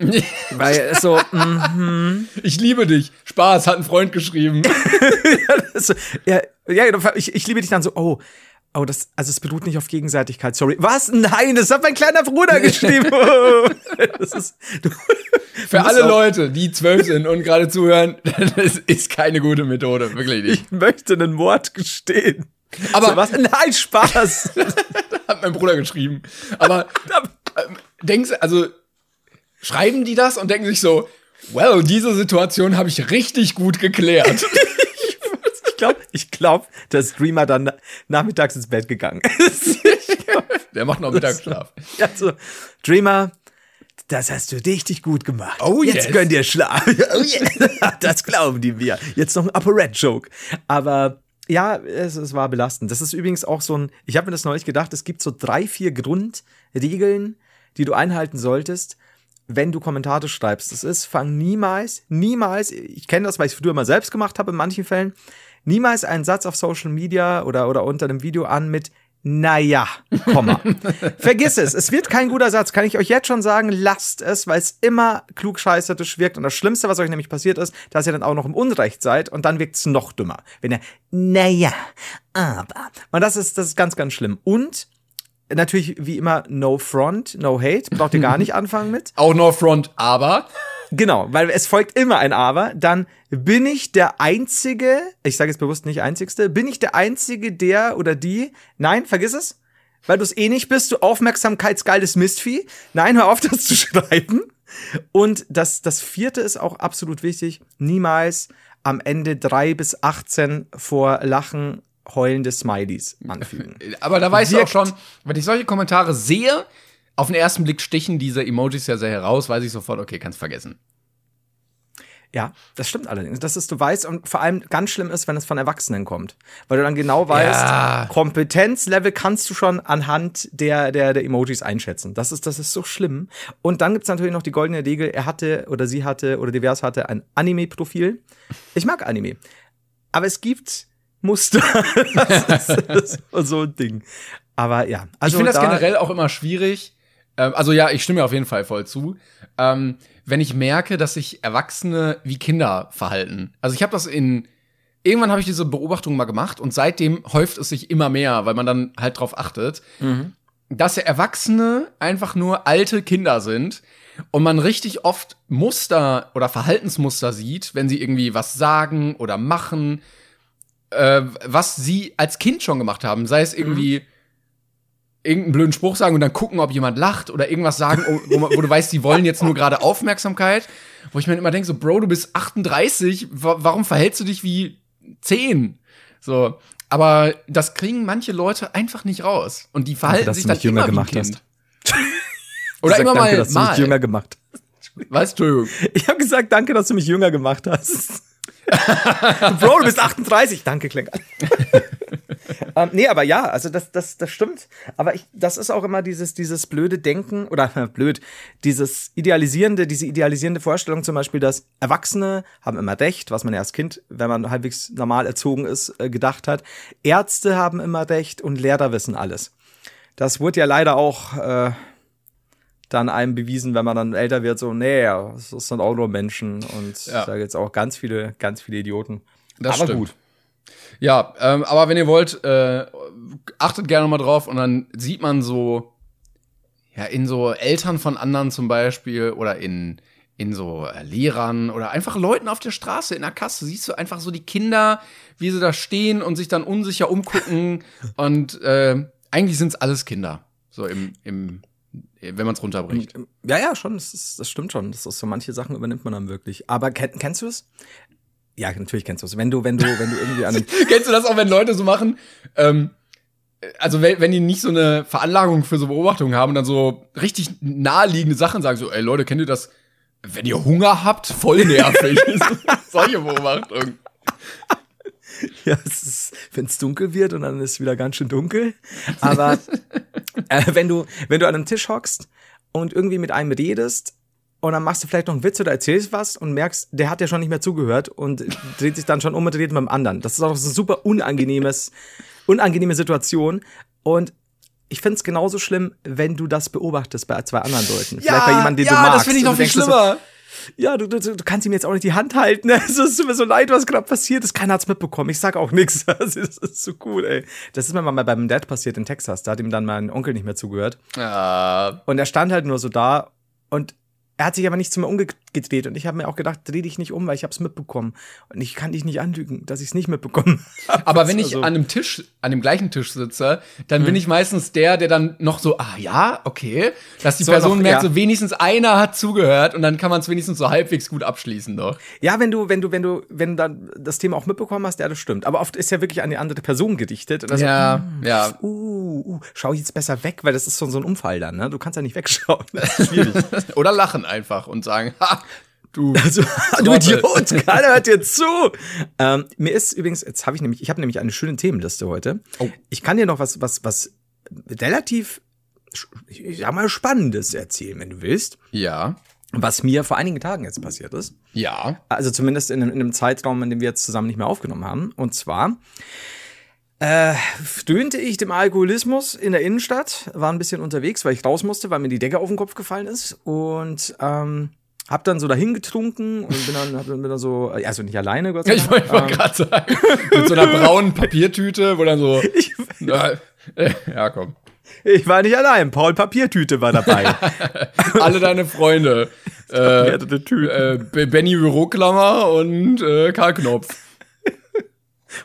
<laughs> Weil so, mm
ich liebe dich. Spaß, hat ein Freund geschrieben. <laughs>
ja, ja, ich, ich liebe dich dann so, oh, oh, das, also es beruht nicht auf Gegenseitigkeit, sorry. Was? Nein, das hat mein kleiner Bruder geschrieben. <laughs> das
ist, du, Für alle Leute, die zwölf sind und gerade zuhören, das ist keine gute Methode, wirklich nicht.
Ich möchte einen Mord gestehen. Aber so, was? Nein, Spaß.
hat mein Bruder geschrieben. Aber äh, denkst, also schreiben die das und denken sich so, well, diese Situation habe ich richtig gut geklärt. <laughs>
ich glaube, ich glaub, der Streamer dann nachmittags ins Bett gegangen ist. <laughs>
der macht noch Mittagsschlaf.
Ja, so, Dreamer, das hast du richtig gut gemacht. Oh Jetzt yes. könnt ihr schlafen. <laughs> Oh yeah. Das glauben die mir. Jetzt noch ein Upper Red Joke. Aber ja, es, es war belastend. Das ist übrigens auch so ein, ich habe mir das neulich gedacht, es gibt so drei, vier Grundregeln, die du einhalten solltest, wenn du Kommentare schreibst. Das ist, fang niemals, niemals, ich kenne das, weil ich es früher mal selbst gemacht habe in manchen Fällen, niemals einen Satz auf Social Media oder, oder unter einem Video an mit naja, Komma. <laughs> Vergiss es, es wird kein guter Satz, kann ich euch jetzt schon sagen, lasst es, weil es immer klugscheißerisch wirkt. Und das Schlimmste, was euch nämlich passiert ist, dass ihr dann auch noch im Unrecht seid und dann wirkt es noch dümmer. Wenn ihr, naja, aber. Und das ist, das ist ganz, ganz schlimm. Und natürlich wie immer no front, no hate, braucht ihr gar nicht <laughs> anfangen mit.
Auch no front, aber.
Genau, weil es folgt immer ein aber. Dann bin ich der einzige, ich sage jetzt bewusst nicht einzigste, bin ich der einzige, der oder die, nein, vergiss es, weil du es eh nicht bist, du aufmerksamkeitsgeiles Mistvieh. Nein, hör auf, <laughs> das zu schreiben. Und das, das vierte ist auch absolut wichtig, niemals am Ende drei bis 18 vor Lachen heulende Smileys anfügen. <laughs>
Aber da weiß ich auch schon, wenn ich solche Kommentare sehe, auf den ersten Blick stichen diese Emojis ja sehr heraus, weiß ich sofort, okay, kannst vergessen.
Ja, das stimmt allerdings. Das ist, du weißt, und vor allem ganz schlimm ist, wenn es von Erwachsenen kommt. Weil du dann genau weißt, ja. Kompetenzlevel kannst du schon anhand der, der, der Emojis einschätzen. Das ist, das ist so schlimm. Und dann gibt's natürlich noch die goldene Regel, er hatte oder sie hatte oder divers hatte ein Anime-Profil. Ich mag Anime. Aber es gibt Muster. <laughs> das, ist, das ist so ein Ding. Aber ja.
Also ich finde das generell auch immer schwierig. Ähm, also ja, ich stimme auf jeden Fall voll zu. Ähm, wenn ich merke, dass sich Erwachsene wie Kinder verhalten. Also ich habe das in irgendwann habe ich diese Beobachtung mal gemacht und seitdem häuft es sich immer mehr, weil man dann halt drauf achtet, mhm. dass Erwachsene einfach nur alte Kinder sind und man richtig oft Muster oder Verhaltensmuster sieht, wenn sie irgendwie was sagen oder machen, äh, was sie als Kind schon gemacht haben, sei es irgendwie mhm irgendeinen blöden Spruch sagen und dann gucken, ob jemand lacht oder irgendwas sagen, wo, wo du weißt, die wollen jetzt nur gerade Aufmerksamkeit. Wo ich mir immer denke, so, Bro, du bist 38, warum verhältst du dich wie 10? So. Aber das kriegen manche Leute einfach nicht raus. Und die verhalten danke, sich dann
jünger
immer
gemacht wie Kind.
Hast. Oder immer danke, mal
dass du mich jünger gemacht
Was, Entschuldigung.
Ich habe gesagt, danke, dass du mich jünger gemacht hast. Bro, du bist 38. Danke, Klinker. <laughs> ähm, nee, aber ja, also das, das, das stimmt. Aber ich, das ist auch immer dieses, dieses blöde Denken oder äh, blöd, dieses idealisierende, diese idealisierende Vorstellung zum Beispiel, dass Erwachsene haben immer Recht, was man ja als Kind, wenn man halbwegs normal erzogen ist, äh, gedacht hat. Ärzte haben immer Recht und Lehrer wissen alles. Das wurde ja leider auch äh, dann einem bewiesen, wenn man dann älter wird, so, nee, das sind auch nur Menschen und ja. da gibt's auch ganz viele, ganz viele Idioten.
Das Aber stimmt. gut. Ja, ähm, aber wenn ihr wollt, äh, achtet gerne mal drauf und dann sieht man so, ja, in so Eltern von anderen zum Beispiel oder in, in so äh, Lehrern oder einfach Leuten auf der Straße in der Kasse siehst du einfach so die Kinder, wie sie da stehen und sich dann unsicher umgucken <laughs> und äh, eigentlich sind's alles Kinder. So im, im wenn man es runterbricht.
Ja, ja, schon, das, ist, das stimmt schon. Das ist so manche Sachen übernimmt man dann wirklich. Aber kenn, kennst du es? Ja, natürlich kennst du es. Wenn du, wenn du, wenn du irgendwie an <laughs>
Kennst du das auch, wenn Leute so machen? Ähm, also wenn, wenn die nicht so eine Veranlagung für so Beobachtungen haben und dann so richtig naheliegende Sachen sagen, so, ey Leute, kennt ihr das? Wenn ihr Hunger habt, voll nervig. <laughs> <laughs> Solche Beobachtungen. <laughs>
Ja, es ist, wenn es dunkel wird und dann ist es wieder ganz schön dunkel. <laughs> Aber äh, wenn du, wenn du an einem Tisch hockst und irgendwie mit einem redest und dann machst du vielleicht noch einen Witz oder erzählst was und merkst, der hat ja schon nicht mehr zugehört und dreht sich dann schon um und redet mit dem anderen. Das ist auch eine super unangenehmes, unangenehme Situation. Und ich find's genauso schlimm, wenn du das beobachtest bei zwei anderen Leuten.
Ja, Vielleicht bei jemandem, den ja, du magst. Ja, das finde ich noch viel schlimmer.
So, ja, du, du, du kannst ihm jetzt auch nicht die Hand halten. <laughs> Es ist mir so leid, was gerade passiert ist. Keiner hat's mitbekommen. Ich sag auch nichts. <laughs> Das ist, so cool, ey. Das ist mir mal beim Dad passiert in Texas. Da hat ihm dann mein Onkel nicht mehr zugehört.
Ja.
Und er stand halt nur so da und er hat sich aber nicht zu mir umgedreht und ich habe mir auch gedacht, dreh dich nicht um, weil ich habe es mitbekommen und ich kann dich nicht anlügen, dass ich es nicht mitbekommen <laughs>
habe. Aber wenn ich also. an einem Tisch, an dem gleichen Tisch sitze, dann hm. bin ich meistens der, der dann noch so, ah ja, okay, dass die so Person noch, merkt, ja. so wenigstens einer hat zugehört und dann kann man es wenigstens so halbwegs gut abschließen doch.
Ja, wenn du, wenn du, wenn du, wenn du dann das Thema auch mitbekommen hast, ja, das stimmt. Aber oft ist ja wirklich an die andere Person gedichtet.
Und ja, so, hm,
ja. Uh, uh, schau jetzt besser weg, weil das ist so, so ein Unfall dann, ne? Du kannst ja nicht <laughs> wegschauen. schwierig. <laughs>
Oder lachen einfach und sagen, <laughs> ha, du, <laughs>
also, du Idiot, keiner hört dir zu. Ähm, mir ist übrigens, jetzt habe ich nämlich, ich habe nämlich eine schöne Themenliste heute. Oh. Ich kann dir noch was, was, was relativ, ich sag mal, Spannendes erzählen, wenn du willst.
Ja.
Was mir vor einigen Tagen jetzt passiert ist.
Ja.
Also zumindest in, in einem Zeitraum, in dem wir jetzt zusammen nicht mehr aufgenommen haben. Und zwar äh, stöhnte ich dem Alkoholismus in der Innenstadt, war ein bisschen unterwegs, weil ich raus musste, weil mir die Decke auf den Kopf gefallen ist und ähm, hab dann so dahin getrunken und bin dann, hab, bin dann so, also nicht alleine, Gott
sei Dank. Ich wollte ähm, gerade sagen, mit so einer braunen Papiertüte, wo dann so, <laughs> ich, na, <laughs> äh, ja komm.
Ich war nicht allein, Paul Papiertüte war dabei. <laughs>
Alle deine Freunde. äh, äh, Benny Büroklammer und äh, Karl Knopf.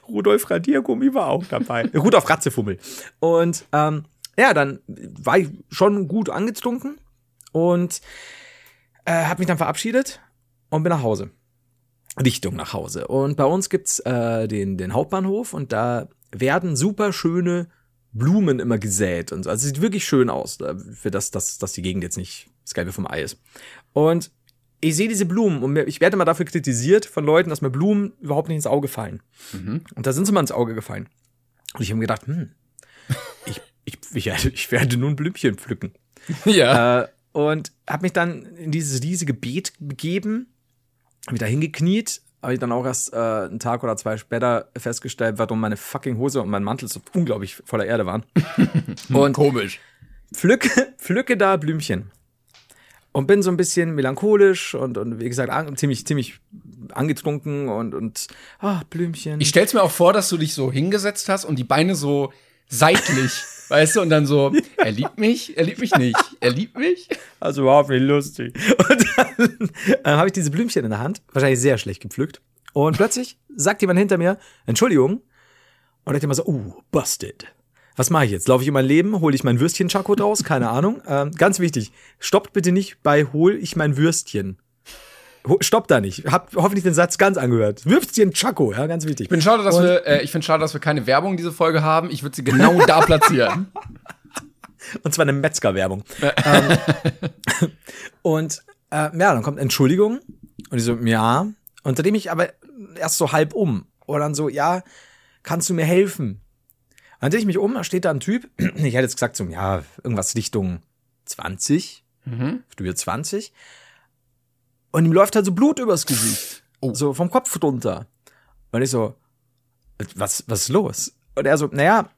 Rudolf Radiergummi war auch dabei. <laughs> Rudolf Ratzefummel. Und ähm, ja, dann war ich schon gut angetrunken und äh, habe mich dann verabschiedet und bin nach Hause. Richtung nach Hause. Und bei uns gibt's äh, den, den Hauptbahnhof und da werden super schöne Blumen immer gesät und so. Also sieht wirklich schön aus, für das, dass, dass die Gegend jetzt nicht das Gelbe vom Ei ist. Und ich sehe diese Blumen und ich werde immer dafür kritisiert von Leuten, dass mir Blumen überhaupt nicht ins Auge fallen. Mhm. Und da sind sie mal ins Auge gefallen. Und ich habe mir gedacht, hm, <laughs> ich, ich, ich, werde, ich werde nun Blümchen pflücken. <laughs>
Ja.
Äh, und habe mich dann in dieses riesige Beet begeben, mich da hingekniet, habe ich dann auch erst äh, einen Tag oder zwei später festgestellt, warum meine fucking Hose und mein Mantel so unglaublich voller Erde waren. <laughs>
und komisch.
Pflücke, pflücke da Blümchen und bin so ein bisschen melancholisch und, und wie gesagt, an, ziemlich, ziemlich angetrunken und, und ah, Blümchen.
Ich stell's mir auch vor, dass du dich so hingesetzt hast und die Beine so seitlich, <laughs> weißt du, und dann so, er liebt mich, er liebt mich nicht, er liebt mich.
Also überhaupt nicht lustig. Und dann äh, habe ich diese Blümchen in der Hand, wahrscheinlich sehr schlecht gepflückt. Und plötzlich sagt jemand hinter mir, Entschuldigung. Und ich immer so, uh, busted was mache ich jetzt? Laufe ich um mein Leben? Hole ich mein Würstchen Chaco raus? Keine Ahnung. Ähm, ganz wichtig, stoppt bitte nicht bei hol ich mein Würstchen. Stoppt da nicht. Hab hoffentlich den Satz ganz angehört. Würstchen Chaco, ja, ganz wichtig.
Ich bin schade, dass Und wir, äh, ich finde schade, dass wir keine Werbung diese Folge haben. Ich würde sie genau da platzieren. <laughs>
Und zwar eine Metzger-Werbung. ähm, <laughs> und äh, ja, dann kommt Entschuldigung. Und ich so, ja. Und seitdem ich aber erst so halb um. Und dann so, ja, kannst du mir helfen? Dann drehe ich mich um, da steht da ein Typ. <clears throat> Ich hätte jetzt gesagt, so, ja, irgendwas Richtung 20, mhm. Studio 20. Und ihm läuft halt so Blut übers Gesicht. <laughs> Oh. So vom Kopf runter. Und ich so, was, was ist los? Und er so, naja,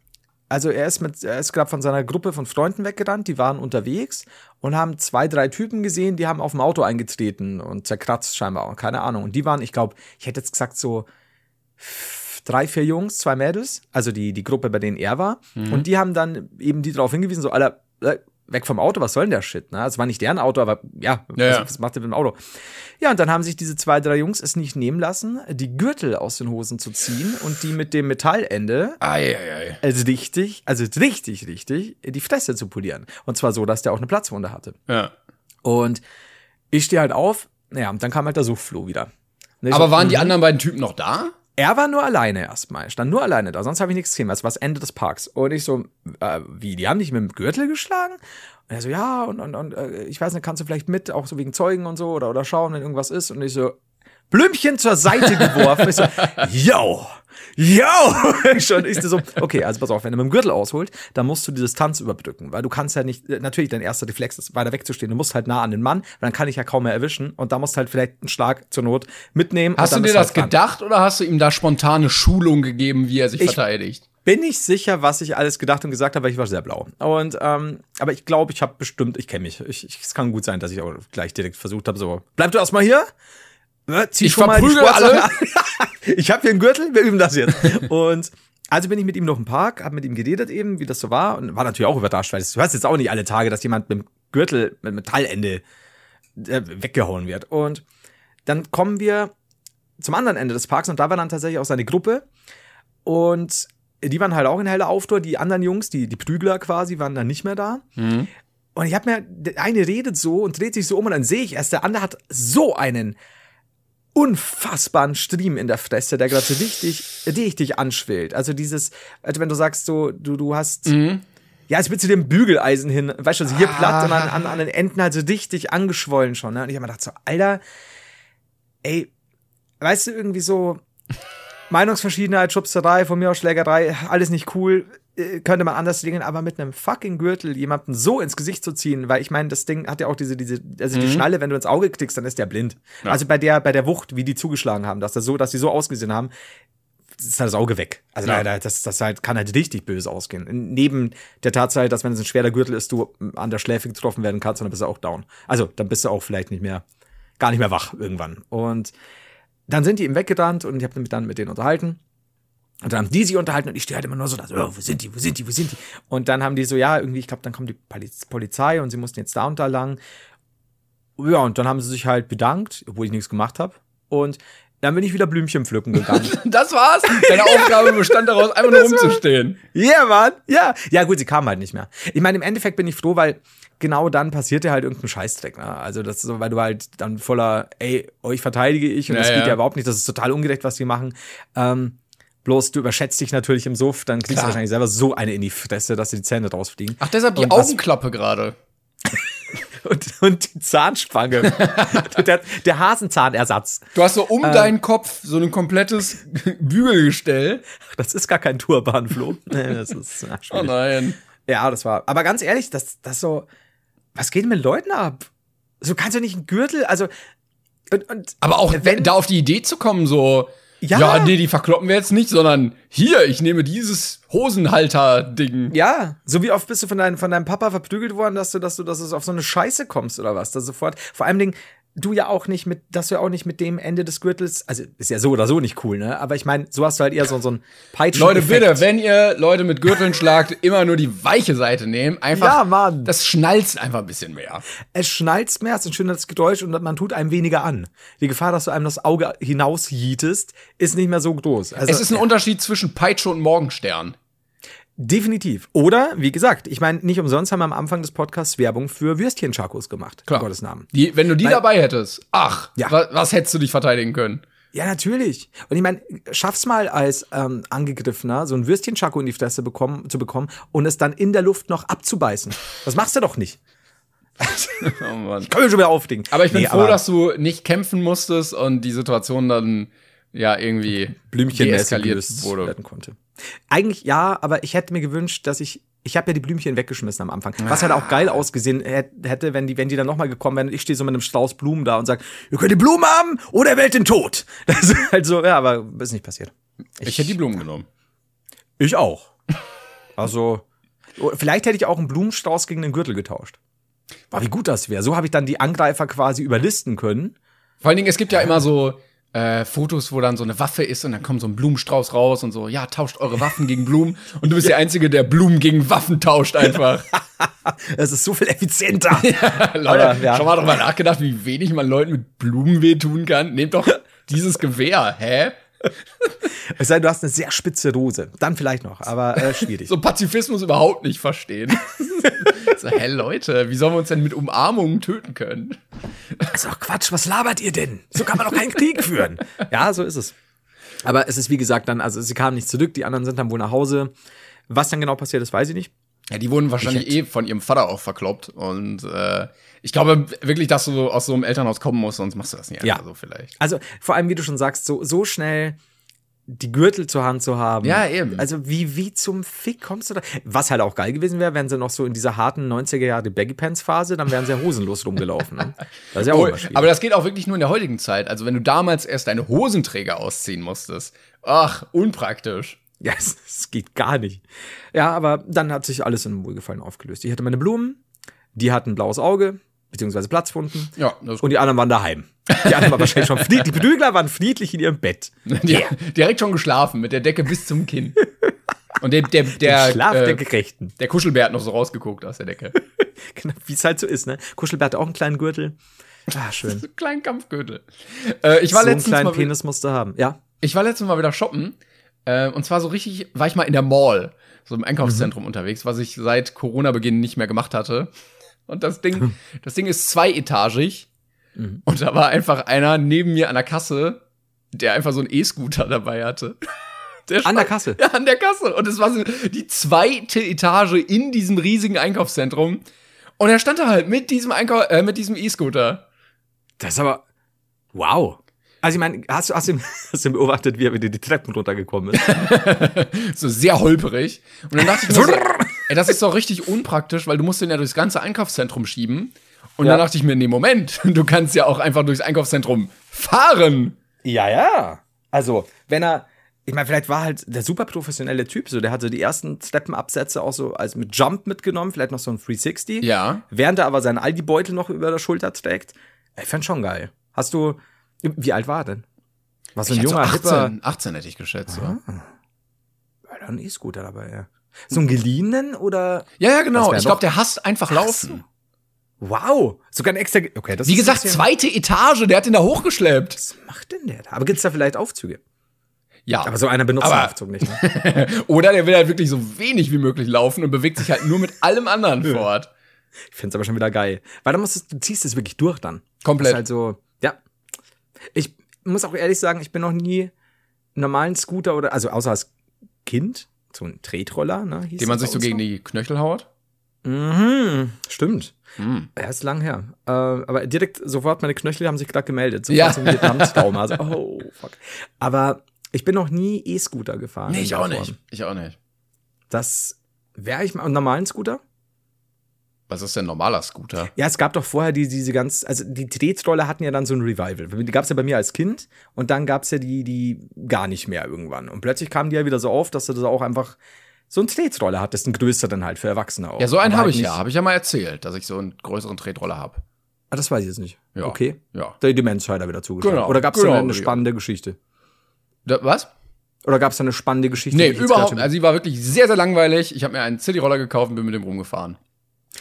also er ist mit, er ist gerade von seiner Gruppe von Freunden weggerannt, die waren unterwegs und haben zwei, drei Typen gesehen, die haben auf dem Auto eingetreten und zerkratzt scheinbar, keine Ahnung. Und die waren, ich glaube, ich hätte jetzt gesagt so drei, vier Jungs, zwei Mädels, also die, die Gruppe, bei denen er war. Mhm. Und die haben dann eben die darauf hingewiesen, so, Alter, äh, weg vom Auto, was soll denn der Shit? Ne? Es war nicht deren Auto, aber ja, ja, was, was macht der mit dem Auto? Ja, und dann haben sich diese zwei, drei Jungs es nicht nehmen lassen, die Gürtel aus den Hosen zu ziehen und die mit dem Metallende
ei, ei, ei.
also richtig, also richtig, richtig, die Fresse zu polieren. Und zwar so, dass der auch eine Platzwunde hatte.
Ja.
Und ich stehe halt auf, naja, und dann kam halt der Suchfloh wieder.
Aber so, waren die mhm. anderen beiden Typen noch da?
Er war nur alleine erstmal, stand nur alleine da, sonst habe ich nichts gesehen. Das war das Ende des Parks. Und ich so, äh, wie, die haben dich mit dem Gürtel geschlagen? Und er so, ja, und, und, und äh, ich weiß nicht, kannst du vielleicht mit, auch so wegen Zeugen und so, oder, oder schauen, wenn irgendwas ist? Und ich so, Blümchen zur Seite geworfen. ich so, <laughs> yo, yo. <laughs> Schon ist so, okay, also pass auf, wenn du mit dem Gürtel ausholt, dann musst du die Distanz überbrücken, weil du kannst ja nicht, natürlich dein erster Reflex ist, weiter wegzustehen. Du musst halt nah an den Mann, weil dann kann ich ja kaum mehr erwischen und da musst du halt vielleicht einen Schlag zur Not mitnehmen.
Hast du dir das halt gedacht oder hast du ihm da spontane Schulung gegeben, wie er sich ich verteidigt?
Bin ich sicher, was ich alles gedacht und gesagt habe, weil ich war sehr blau. Und ähm, aber ich glaube, ich habe bestimmt, ich kenne mich. Ich, ich, es kann gut sein, dass ich auch gleich direkt versucht habe, so bleib du erstmal hier.
Zieh ich verprügel alle. <laughs>
ich habe hier einen Gürtel, wir üben das jetzt. Und also bin ich mit ihm noch im Park, habe mit ihm geredet eben, wie das so war und war natürlich auch überrascht, weil du hörst jetzt auch nicht alle Tage, dass jemand mit dem Gürtel, mit Metallende äh, weggehauen wird. Und dann kommen wir zum anderen Ende des Parks und da war dann tatsächlich auch seine Gruppe und die waren halt auch in heller Auftour. Die anderen Jungs, die, die Prügler quasi, waren dann nicht mehr da. Mhm. Und ich habe mir, der eine redet so und dreht sich so um und dann sehe ich erst, der andere hat so einen unfassbaren Stream in der Fresse, der gerade so <laughs> richtig, richtig anschwillt. Also dieses, also wenn du sagst so, du, du hast, mhm. ja, als würdest du dem Bügeleisen hin, weißt du, also hier ah. platt und an, an, an den Enden halt so richtig angeschwollen schon. Ne? Und ich habe mir gedacht so, Alter, ey, weißt du, irgendwie so, <laughs> Meinungsverschiedenheit, Schubserei, von mir aus Schlägerei, alles nicht cool. Äh, könnte man anders regeln, aber mit einem fucking Gürtel jemanden so ins Gesicht zu ziehen, weil ich meine, das Ding hat ja auch diese, diese, also mhm. die Schnalle, wenn du ins Auge kriegst, dann ist der blind. Ja. Also bei der, bei der Wucht, wie die zugeschlagen haben, dass das so, dass sie so ausgesehen haben, ist halt das Auge weg. Also ja. das, das halt, kann halt richtig böse ausgehen. Neben der Tatsache, dass wenn es ein schwerer Gürtel ist, du an der Schläfe getroffen werden kannst, dann bist du auch down. Also dann bist du auch vielleicht nicht mehr, gar nicht mehr wach irgendwann. Und dann sind die ihm weggerannt und ich habe mich dann mit denen unterhalten. Und dann haben die sich unterhalten und ich stehe halt immer nur so da, so, oh, wo sind die, wo sind die, wo sind die? Und dann haben die so, ja, irgendwie, ich glaube, dann kommt die Polizei und sie mussten jetzt da und da lang. Ja, und dann haben sie sich halt bedankt, obwohl ich nichts gemacht habe. Und dann bin ich wieder Blümchen pflücken gegangen. <laughs>
das war's? Deine <laughs> Aufgabe bestand daraus, einfach nur rumzustehen.
Ja, yeah, Mann. Ja. Ja, gut, sie kamen halt nicht mehr. Ich meine, im Endeffekt bin ich froh, weil genau dann passiert ja halt irgendein Scheißdreck. Ne? Also das ist so, weil du halt dann voller, ey, euch verteidige ich und ja, das geht ja. ja überhaupt nicht. Das ist total ungerecht, was die machen. Ähm, Bloß du überschätzt dich natürlich im Suff, dann kriegst Klar. du wahrscheinlich selber so eine in die Fresse, dass dir die Zähne rausfliegen.
Ach, deshalb die und Augenklappe gerade. <laughs>
und, und die Zahnspange. <laughs> der, der Hasenzahnersatz.
Du hast so um ähm, deinen Kopf so ein komplettes <laughs> Bügelgestell.
Das ist gar kein Turban, Flo. nee, das ist,
ach, oh nein.
Ja, das war. Aber ganz ehrlich, das, das so. Was geht denn mit Leuten ab? So kannst du nicht einen Gürtel, also.
Und, und aber auch wenn, da auf die Idee zu kommen, so. Ja. ja, nee, die verkloppen wir jetzt nicht, sondern hier, ich nehme dieses Hosenhalter-Ding.
Ja, so wie oft bist du von, dein, von deinem Papa verprügelt worden, dass du, dass du, dass du auf so eine Scheiße kommst oder was? Da sofort. Vor allem Dingen, du ja auch nicht mit, dass du ja auch nicht mit dem Ende des Gürtels, also ist ja so oder so nicht cool, ne? Aber ich meine, so hast du halt eher so, so ein
Peitschen. Leute, bitte, wenn ihr Leute mit Gürteln schlagt, immer nur die weiche Seite nehmen. Einfach. Ja, Mann. Das schnalzt einfach ein bisschen mehr.
Es schnalzt mehr, es ist ein schönes Geräusch und man tut einem weniger an. Die Gefahr, dass du einem das Auge hinausjietest, ist nicht mehr so groß.
Also, es ist ein Unterschied zwischen Peitsche und Morgenstern.
Definitiv. Oder, wie gesagt, ich meine, nicht umsonst haben wir am Anfang des Podcasts Werbung für Würstchen-Chakos gemacht.
Klar. Gottes Namen. Die, wenn du die Weil, dabei hättest, ach, ja. was, was hättest du dich verteidigen können?
Ja, natürlich. Und ich meine, schaff's mal als ähm, Angegriffener, so ein Würstchen-Chako in die Fresse bekommen, zu bekommen und es dann in der Luft noch abzubeißen. Das machst du doch nicht. <laughs> oh Mann. Ich kann mich schon wieder aufdingen.
Aber ich bin nee, froh, dass du nicht kämpfen musstest und die Situation dann ja irgendwie
Blümchen eskaliert wurde. werden konnte. Eigentlich ja, aber ich hätte mir gewünscht, dass ich ich habe ja die Blümchen weggeschmissen am Anfang. Was halt auch geil ausgesehen hätte, wenn die, wenn die dann nochmal gekommen wären und ich stehe so mit einem Strauß Blumen da und sage, ihr könnt die Blumen haben oder wählt den Tod. <laughs> Das ist halt so, ja, aber ist nicht passiert.
Ich, ich hätte die Blumen genommen.
Ich auch. Also, vielleicht hätte ich auch einen Blumenstrauß gegen einen Gürtel getauscht. War wie gut das wäre. So habe ich dann die Angreifer quasi überlisten können.
Vor allen Dingen, es gibt ja immer so, äh, Fotos, wo dann so eine Waffe ist und dann kommt so ein Blumenstrauß raus und so, ja, tauscht eure Waffen gegen Blumen und du bist der Einzige, der Blumen gegen Waffen tauscht einfach. <laughs>
das ist so viel effizienter. <laughs>
ja, Leute, Aber, ja. schon mal doch mal nachgedacht, wie wenig man Leuten mit Blumen wehtun kann. Nehmt doch dieses Gewehr, hä?
Es sei denn, du hast eine sehr spitze Dose. Dann vielleicht noch, aber äh, schwierig.
so Pazifismus überhaupt nicht verstehen. <laughs> so, hä, Leute, wie sollen wir uns denn mit Umarmungen töten können?
Das ist doch Quatsch, was labert ihr denn? So kann man doch keinen Krieg führen. Ja, so ist es. Aber es ist wie gesagt dann, also sie kamen nicht zurück, die anderen sind dann wohl nach Hause. Was dann genau passiert ist, weiß ich nicht.
Ja, die wurden wahrscheinlich eh von ihrem Vater auch verkloppt. Und äh, ich glaube wirklich, dass du aus so einem Elternhaus kommen musst, sonst machst du das nicht
ja. so vielleicht. Also vor allem, wie du schon sagst, so, so schnell die Gürtel zur Hand zu haben.
Ja, eben.
Also wie, wie zum Fick kommst du da? Was halt auch geil gewesen wäre, wenn sie noch so in dieser harten 90er Jahre Baggy Pants Phase, dann wären sie ja hosenlos rumgelaufen. Ne? <laughs>
Das ist ja auch oh, Aber das geht auch wirklich nur in der heutigen Zeit. Also wenn du damals erst deine Hosenträger ausziehen musstest. Ach, unpraktisch.
Ja, <laughs> es, es geht gar nicht. Ja, aber dann hat sich alles in Wohlgefallen aufgelöst. Ich hatte meine Blumen, die hatten ein blaues Auge, beziehungsweise Platzwunden.
Ja,
und die anderen waren daheim. Die anderen waren wahrscheinlich schon friedlich. Die Bedrügler waren friedlich in ihrem Bett. <laughs>
Die, yeah. Direkt schon geschlafen, mit der Decke bis zum Kinn. <laughs> Und der, der, der,
Schlaf äh, der Gerechten.
Der Kuschelbär hat noch so rausgeguckt aus der Decke.
genau, wie es halt so ist, ne? Kuschelbär hat auch einen kleinen Gürtel. Ah, schön. so
einen kleinen Kampfgürtel. Äh, ich war so letztens
einen kleinen Penis musste haben, ja.
Ich war letztens mal wieder shoppen. Äh, und zwar so richtig, war ich mal in der Mall, so im Einkaufszentrum mhm. unterwegs, was ich seit Corona-Beginn nicht mehr gemacht hatte. Und das Ding, das Ding ist zweietagig. Mhm. Und da war einfach einer neben mir an der Kasse, der einfach so einen E-Scooter dabei hatte.
Der an der Kasse?
Ja, an der Kasse. Und es war so die zweite Etage in diesem riesigen Einkaufszentrum. Und er stand da halt mit diesem Einkau äh, mit diesem E-Scooter.
Das ist aber wow. Also ich meine, hast du, hast, du, <laughs> hast du beobachtet, wie er wieder die Treppen runtergekommen ist? <laughs>
so sehr holperig. Und dann dachte ich mir so, <laughs> ey, das ist doch richtig unpraktisch, weil du musst den ja durchs ganze Einkaufszentrum schieben. Und ja. dann dachte ich mir, nee, Moment, du kannst ja auch einfach durchs Einkaufszentrum fahren.
Ja, ja. Also, wenn er, ich meine, vielleicht war halt der super professionelle Typ, so der hatte die ersten Steppenabsätze auch so als mit Jump mitgenommen, vielleicht noch so ein 360.
Ja.
Während er aber seinen Aldi-Beutel noch über der Schulter trägt. Ich fand schon geil. Hast du, wie alt war er denn?
Was ein junger so 18, 18 hätte ich geschätzt, ja.
War da ein E-Scooter dabei, ja. So einen geliehenen oder?
Ja, ja, genau. Ich glaube, der hasst einfach laufen.
Wow, sogar ein extra. Okay,
das Wie ist gesagt, zweite Etage, der hat den da hochgeschleppt.
Was macht denn der da? Aber gibt's da vielleicht Aufzüge?
Ja.
Aber so einer benutzt den Aufzug nicht.
Ne? <laughs> Oder der will halt wirklich so wenig wie möglich laufen und bewegt sich halt nur mit allem anderen fort.
Ich find's aber schon wieder geil. Weil dann musst du, du ziehst es wirklich durch dann.
Komplett. Das ist
halt so, ja. Ich muss auch ehrlich sagen, ich bin noch nie einen normalen Scooter oder, also außer als Kind, so ein Tretroller, ne?
Den man sich so gegen die Knöchel haut?
Mhm, stimmt. Hm. Er ist lang her. Äh, aber direkt sofort meine Knöchel haben sich gerade gemeldet. Sofort
Ja.
zum Vietnam-Trauma. Also, <laughs> oh, fuck. Aber ich bin noch nie E-Scooter gefahren.
Nee, ich auch nicht. Ich auch nicht.
Das wäre ich mal. Einen normalen Scooter?
Was ist denn ein normaler Scooter?
Ja, es gab doch vorher die, diese ganz, also die Tretroller hatten ja dann so ein Revival. Die gab es ja bei mir als Kind und dann gab es ja die, die gar nicht mehr irgendwann. Und plötzlich kamen die ja wieder so auf, dass du das auch einfach so einen Tretroller hattest, einen größeren halt für Erwachsene auch.
Ja, so einen habe
halt
ich
nicht-
ja. Habe ich ja mal erzählt, dass ich so einen größeren Tretroller habe.
Ah, das weiß ich jetzt nicht.
Ja.
Okay.
Ja.
Der die Menschheit wieder zugeschlagen.
Genau,
Oder gab es
genau,
da eine spannende Geschichte?
Da, was?
Oder gab es da eine spannende Geschichte?
Nee, überhaupt. Also die war wirklich sehr, sehr langweilig. Ich habe mir einen Cityroller gekauft und bin mit dem rumgefahren.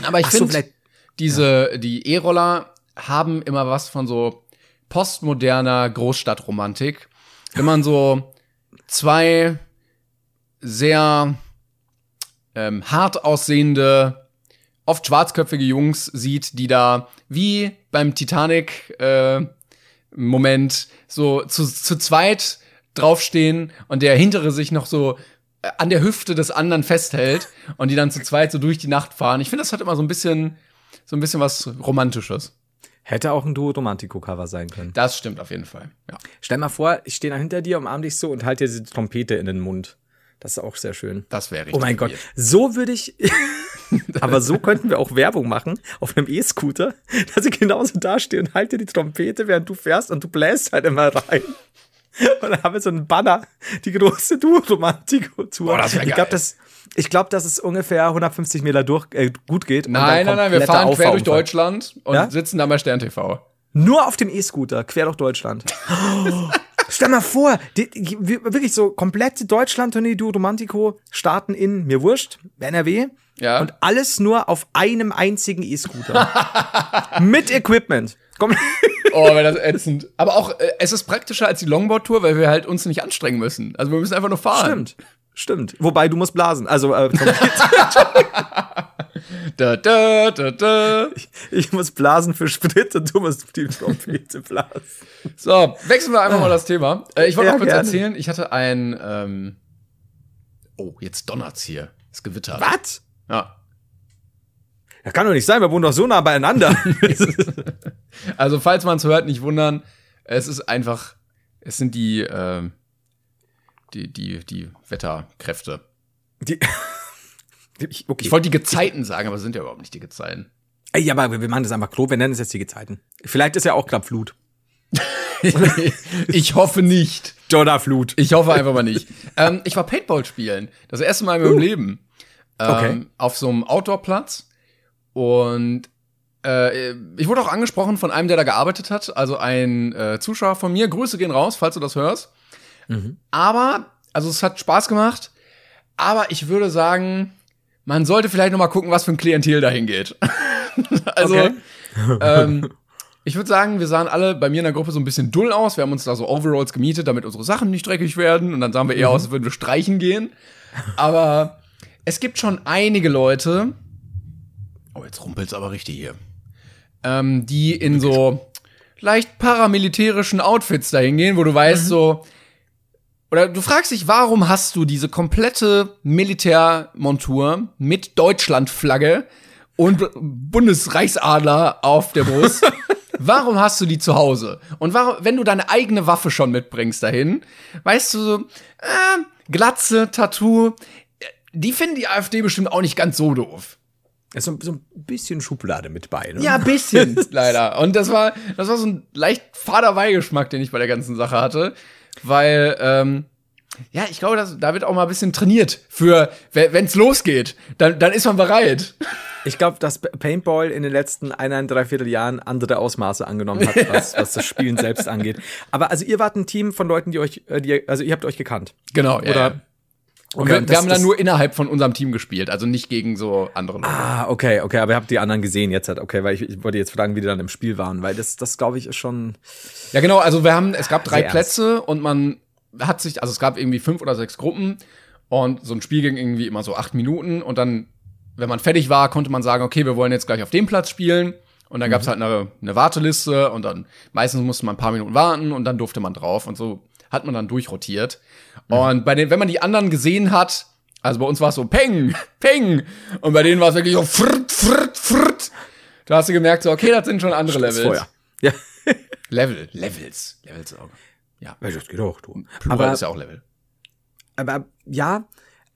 Aber ich
so,
finde,
vielleicht-
diese, die E-Roller haben immer was von so postmoderner Großstadtromantik. Wenn man so zwei sehr ähm, hart aussehende, oft schwarzköpfige Jungs sieht, die da wie beim Titanic äh, Moment so zu, zu zweit draufstehen und der hintere sich noch so an der Hüfte des anderen festhält und die dann zu zweit so durch die Nacht fahren. Ich finde, das hat immer so ein bisschen so ein bisschen was romantisches.
Hätte auch ein Duo Romantico-Cover sein können.
Das stimmt auf jeden Fall. Ja.
Stell mal vor, ich stehe da hinter dir, umarm dich so und halte dir diese Trompete in den Mund. Das ist auch sehr schön.
Das wäre richtig.
Oh mein Gott,
weird.
so würde ich. <laughs> Aber so könnten wir auch Werbung machen auf einem E-Scooter, dass ich genauso dastehe und halte die Trompete, während du fährst und du bläst halt immer rein. <laughs> Und dann haben wir so einen Banner, die große
wär
ich glaube, das, ich glaub, dass es ungefähr 150 Meter durch, äh, gut geht.
Nein, nein, nein, wir fahren quer durch. Deutschland und
Ja?
sitzen dann bei Stern TV.
Nur auf dem E-Scooter, quer durch Deutschland. <laughs> Stell mal vor, die, die, wir- wirklich so komplette Deutschland-Tournee Duo Romantico starten in, mir wurscht, NRW.
Ja.
Und alles nur auf einem einzigen E-Scooter. <laughs> Mit Equipment. Komm,
Oh, wäre das ätzend. Aber auch, äh, es ist praktischer als die Longboard-Tour, weil wir halt uns nicht anstrengen müssen. Also wir müssen einfach nur fahren.
stimmt. Stimmt. Wobei, du musst blasen. Also, äh. <laughs>
Da, da, da, da.
ich muss blasen für Sprit und du musst die Trompete blasen.
So, wechseln wir einfach mal das Thema. Äh, ich wollte
Ja,
noch kurz
gerne.
erzählen, ich hatte ein, ähm oh, jetzt donnert's hier. Es gewittert.
Was?
Ja.
Das kann doch nicht sein, wir wohnen doch so nah beieinander. <laughs>
Also, falls man es hört, nicht wundern. Es ist einfach, es sind die, ähm, die, die, die Wetterkräfte.
die, <laughs> ich, okay.
Ich wollte die Gezeiten sagen, aber es sind ja überhaupt nicht die Gezeiten.
Ey, aber wir machen das einfach Klo, wir nennen es jetzt die Gezeiten. Vielleicht ist ja auch gerade Flut. <laughs>
ich hoffe nicht.
Donnerflut.
Ich hoffe einfach mal nicht. ähm, ich war Paintball spielen. Das erste Mal in meinem Leben. Ähm,
Okay.
Auf so einem Outdoor-Platz. Und äh, ich wurde auch angesprochen von einem, der da gearbeitet hat. Also ein äh, Zuschauer von mir. Grüße gehen raus, falls du das hörst. Aber, also es hat Spaß gemacht. Aber ich würde sagen, man sollte vielleicht noch mal gucken, was für ein Klientel dahin geht. <laughs> also,
Okay.
ähm, ich würde sagen, wir sahen alle bei mir in der Gruppe so ein bisschen dull aus. Wir haben uns da so Overalls gemietet, damit unsere Sachen nicht dreckig werden. Und dann sahen wir eher aus, als würden wir streichen gehen. Aber es gibt schon einige Leute. Oh, jetzt rumpelt's aber richtig hier. Ähm, die in so leicht paramilitärischen Outfits dahin gehen, wo du weißt, so. Oder du fragst dich, warum hast du diese komplette Militärmontur mit Deutschlandflagge und Bundesreichsadler auf der Brust? <laughs> warum hast du die zu Hause? Und warum, wenn du deine eigene Waffe schon mitbringst dahin, weißt du so, äh, Glatze, Tattoo, äh, die finden die AfD bestimmt auch nicht ganz so doof.
Ist so, so ein bisschen Schublade mit bei, ne?
Ja, ein bisschen, <laughs> leider. Und das war, das war so ein leicht fader Beigeschmack, den ich bei der ganzen Sache hatte. Weil, ähm, ja, ich glaube, das, da wird auch mal ein bisschen trainiert für, wenn es losgeht, dann, dann ist man bereit.
Ich glaube, dass Paintball in den letzten eineinhalb, dreiviertel Jahren andere Ausmaße angenommen hat, <laughs> was, was das Spielen selbst angeht. Aber also ihr wart ein Team von Leuten, die euch, äh, die, also ihr habt euch gekannt.
Genau,
Oder-
ja. Und wir,
das-
wir haben dann nur innerhalb von unserem Team gespielt, also nicht gegen so andere Leute.
Ah, okay, okay, aber ihr habt die anderen gesehen jetzt halt, okay, weil ich, ich wollte jetzt fragen, wie die dann im Spiel waren, weil das, das glaube ich, ist schon.
Ja, genau, also wir haben, es gab drei Plätze und man hat sich, also es gab irgendwie fünf oder sechs Gruppen und so ein Spiel ging irgendwie immer so acht Minuten und dann, wenn man fertig war, konnte man sagen, okay, wir wollen jetzt gleich auf dem Platz spielen und dann gab's halt eine, eine Warteliste und dann meistens musste man ein paar Minuten warten und dann durfte man drauf und so hat man dann durchrotiert. Und bei den, wenn man die anderen gesehen hat, Also bei uns war es so Peng, Peng. Und bei denen war es wirklich so fritt, fritt, fritt. Da hast du gemerkt, so, okay, das sind schon andere Levels.
Feuer. Ja. <laughs>
Level, Levels. Levels auch.
Ja. ja das geht auch, du.
Plural aber, ist ja auch Level.
Aber ja,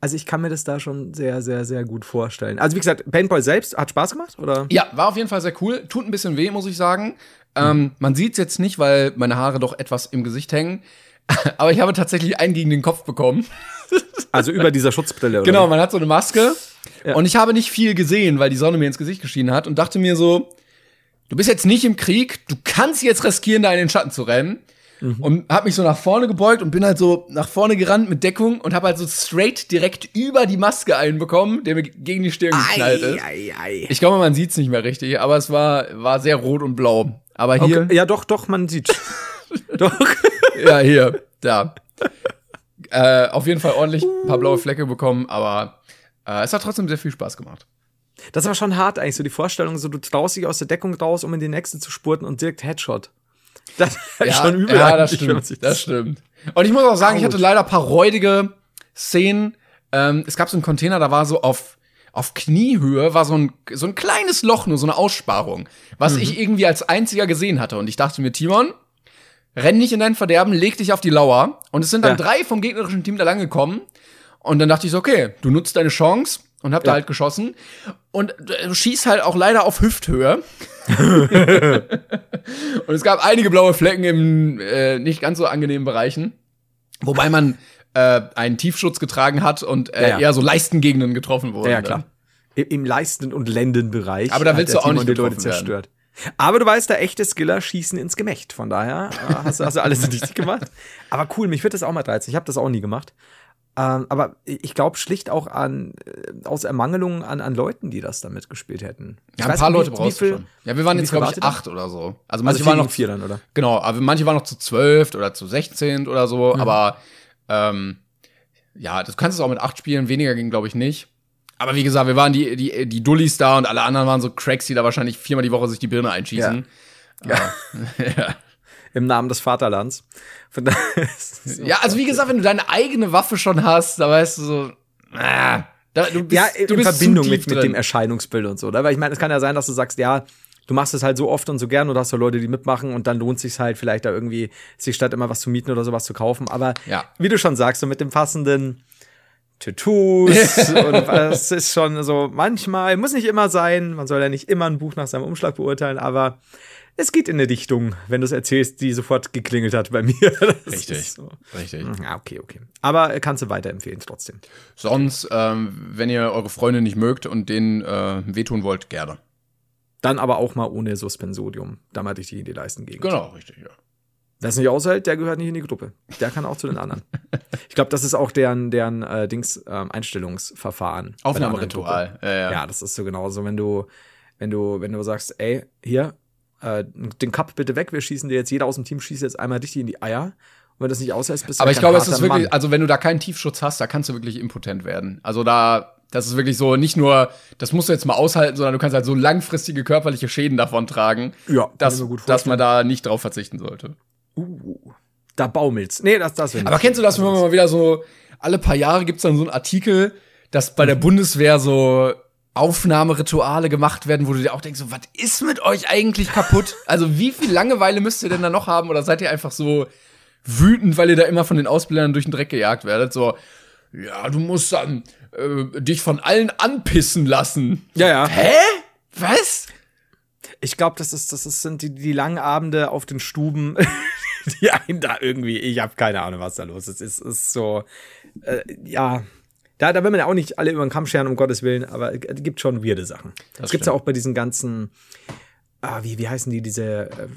also ich kann mir das da schon sehr, sehr, sehr gut vorstellen. Also wie gesagt, Paintball selbst hat Spaß gemacht, oder?
Ja, war auf jeden Fall sehr cool. Tut ein bisschen weh, muss ich sagen. Ähm, man sieht es jetzt nicht, weil meine Haare doch etwas im Gesicht hängen. Aber ich habe tatsächlich einen gegen den Kopf bekommen.
Also über dieser Schutzbrille, oder?
Genau, man hat so eine Maske. Ja. Und ich habe nicht viel gesehen, weil die Sonne mir ins Gesicht geschienen hat und dachte mir so, du bist jetzt nicht im Krieg, du kannst jetzt riskieren, da in den Schatten zu rennen. Mhm. Und hab mich so nach vorne gebeugt und bin halt so nach vorne gerannt mit Deckung und hab halt so straight direkt über die Maske einbekommen, der mir gegen die Stirn geknallt ist. Ei, ei. Ich glaube, man sieht's nicht mehr richtig, aber es war, war sehr rot und blau. Aber hier.
Okay. Ja, doch, doch, man sieht. <laughs>
doch. Ja, hier, da. Äh, auf jeden Fall ordentlich ein paar blaue Flecke bekommen, aber äh, es hat trotzdem sehr viel Spaß gemacht.
Das war schon hart eigentlich, so die Vorstellung, so du traust dich aus der Deckung raus, um in die nächste zu spurten und direkt Headshot. <laughs>
Das ist ja, schon übel. Ja, das stimmt. Das stimmt. Und ich muss auch sagen, Ouch. ich hatte leider ein paar räudige Szenen. Ähm, es gab so einen Container, da war so auf auf Kniehöhe war so ein, so ein kleines Loch, nur so eine Aussparung, was mhm. ich irgendwie als einziger gesehen hatte. Und ich dachte mir, Timon, renn nicht in dein Verderben, leg dich auf die Lauer. Und es sind dann ja. drei vom gegnerischen Team da lang gekommen. Und dann dachte ich so, okay, du nutzt deine Chance und hab ja. da halt geschossen. Und du schießt halt auch leider auf Hüfthöhe. <laughs> und es gab einige blaue Flecken im äh, nicht ganz so angenehmen Bereichen. Wobei man äh, einen Tiefschutz getragen hat und äh, ja, eher so Leistengegenden getroffen wurde.
Ja, klar. Im, Im Leisten- und Lendenbereich.
Aber da willst du auch nicht die Leute zerstört.
Werden. Aber du weißt, da echte Skiller schießen ins Gemächt. Von daher äh, hast, hast du alles <laughs> richtig gemacht. Aber cool, mich wird das auch mal reizen. Ich habe das auch nie gemacht. Ähm, aber ich glaube schlicht auch an äh, aus Ermangelung an, an Leuten, die das damit gespielt hätten.
Ich ja, ein paar Leute brauchst du schon. Ja, wir waren jetzt glaube ich acht oder so.
Also manche also waren noch vier dann oder?
Genau, aber manche waren noch zu zwölf oder zu sechzehn oder so. Mhm. Aber ähm, ja, das kannst du auch mit acht spielen. Weniger ging glaube ich nicht. Aber wie gesagt, wir waren die die die Dullis da und alle anderen waren so Cracks, die da wahrscheinlich viermal die Woche sich die Birne einschießen.
Ja. ja. <laughs> ja im Namen des Vaterlands.
So <laughs> ja, also wie gesagt, wenn du deine eigene Waffe schon hast, da weißt du so, ah, da, du
bist, ja, in du bist Verbindung mit, mit dem Erscheinungsbild und so. Oder? Weil ich meine, es kann ja sein, dass du sagst, ja, du machst es halt so oft und so gern oder hast du Leute, die mitmachen und dann lohnt sich halt vielleicht da irgendwie, sich statt immer was zu mieten oder sowas zu kaufen. Aber ja. wie du schon sagst, so mit dem passenden Tattoos <laughs> und was ist schon so manchmal, muss nicht immer sein, man soll ja nicht immer ein Buch nach seinem Umschlag beurteilen, aber es geht in eine Dichtung, wenn du es erzählst, die sofort geklingelt hat bei <laughs> mir.
Das richtig, so. richtig.
Mhm, ja, okay, okay. Aber kannst du weiterempfehlen trotzdem.
Sonst, ähm, wenn ihr eure Freunde nicht mögt und denen äh, wehtun wollt, gerne.
Dann aber auch mal ohne Suspensodium, damit ich die in die Leisten gegen.
Genau, richtig, ja.
Wer es nicht aushält, der gehört nicht in die Gruppe. Der kann auch zu den anderen. <laughs> Ich glaube, das ist auch deren, deren äh, Dings ähm, Einstellungsverfahren.
Aufnahmeritual.
Ja, ja. ja, das ist so genauso, wenn du, wenn du, wenn du sagst, ey, hier, äh, den Cup bitte weg, wir schießen dir jetzt, jeder aus dem Team schießt jetzt einmal richtig in die Eier. Und wenn das nicht aushältst, bist du
Aber ich glaube, es ist wirklich, Mann. also wenn du da keinen Tiefschutz hast, da kannst du wirklich impotent werden. Also da, das ist wirklich so, nicht nur, das musst du jetzt mal aushalten, sondern du kannst halt so langfristige körperliche Schäden davon tragen,
ja,
dass, dass man da nicht drauf verzichten sollte.
Uh, da baumelt's. Nee, das, das
Aber kennst du das, wenn man mal wieder so, alle paar Jahre gibt's dann so einen Artikel, dass bei der mhm. Bundeswehr so Aufnahmerituale gemacht werden, wo du dir auch denkst, so, was ist mit euch eigentlich kaputt? Also wie viel Langeweile müsst ihr denn da noch haben? Oder seid ihr einfach so wütend, weil ihr da immer von den Ausbildern durch den Dreck gejagt werdet? So, ja, du musst dann äh, dich von allen anpissen lassen.
Ja, ja.
Hä? Was?
Ich glaube, das ist, das ist, sind die, die langen Abende auf den Stuben, <laughs> die einen da irgendwie, ich habe keine Ahnung, was da los ist. Es ist so, äh, ja, da, da will man ja auch nicht alle über den Kamm scheren, um Gottes Willen, aber es gibt schon weirde Sachen. Das, das gibt's ja auch bei diesen ganzen, ah, wie, wie heißen die, diese, äh,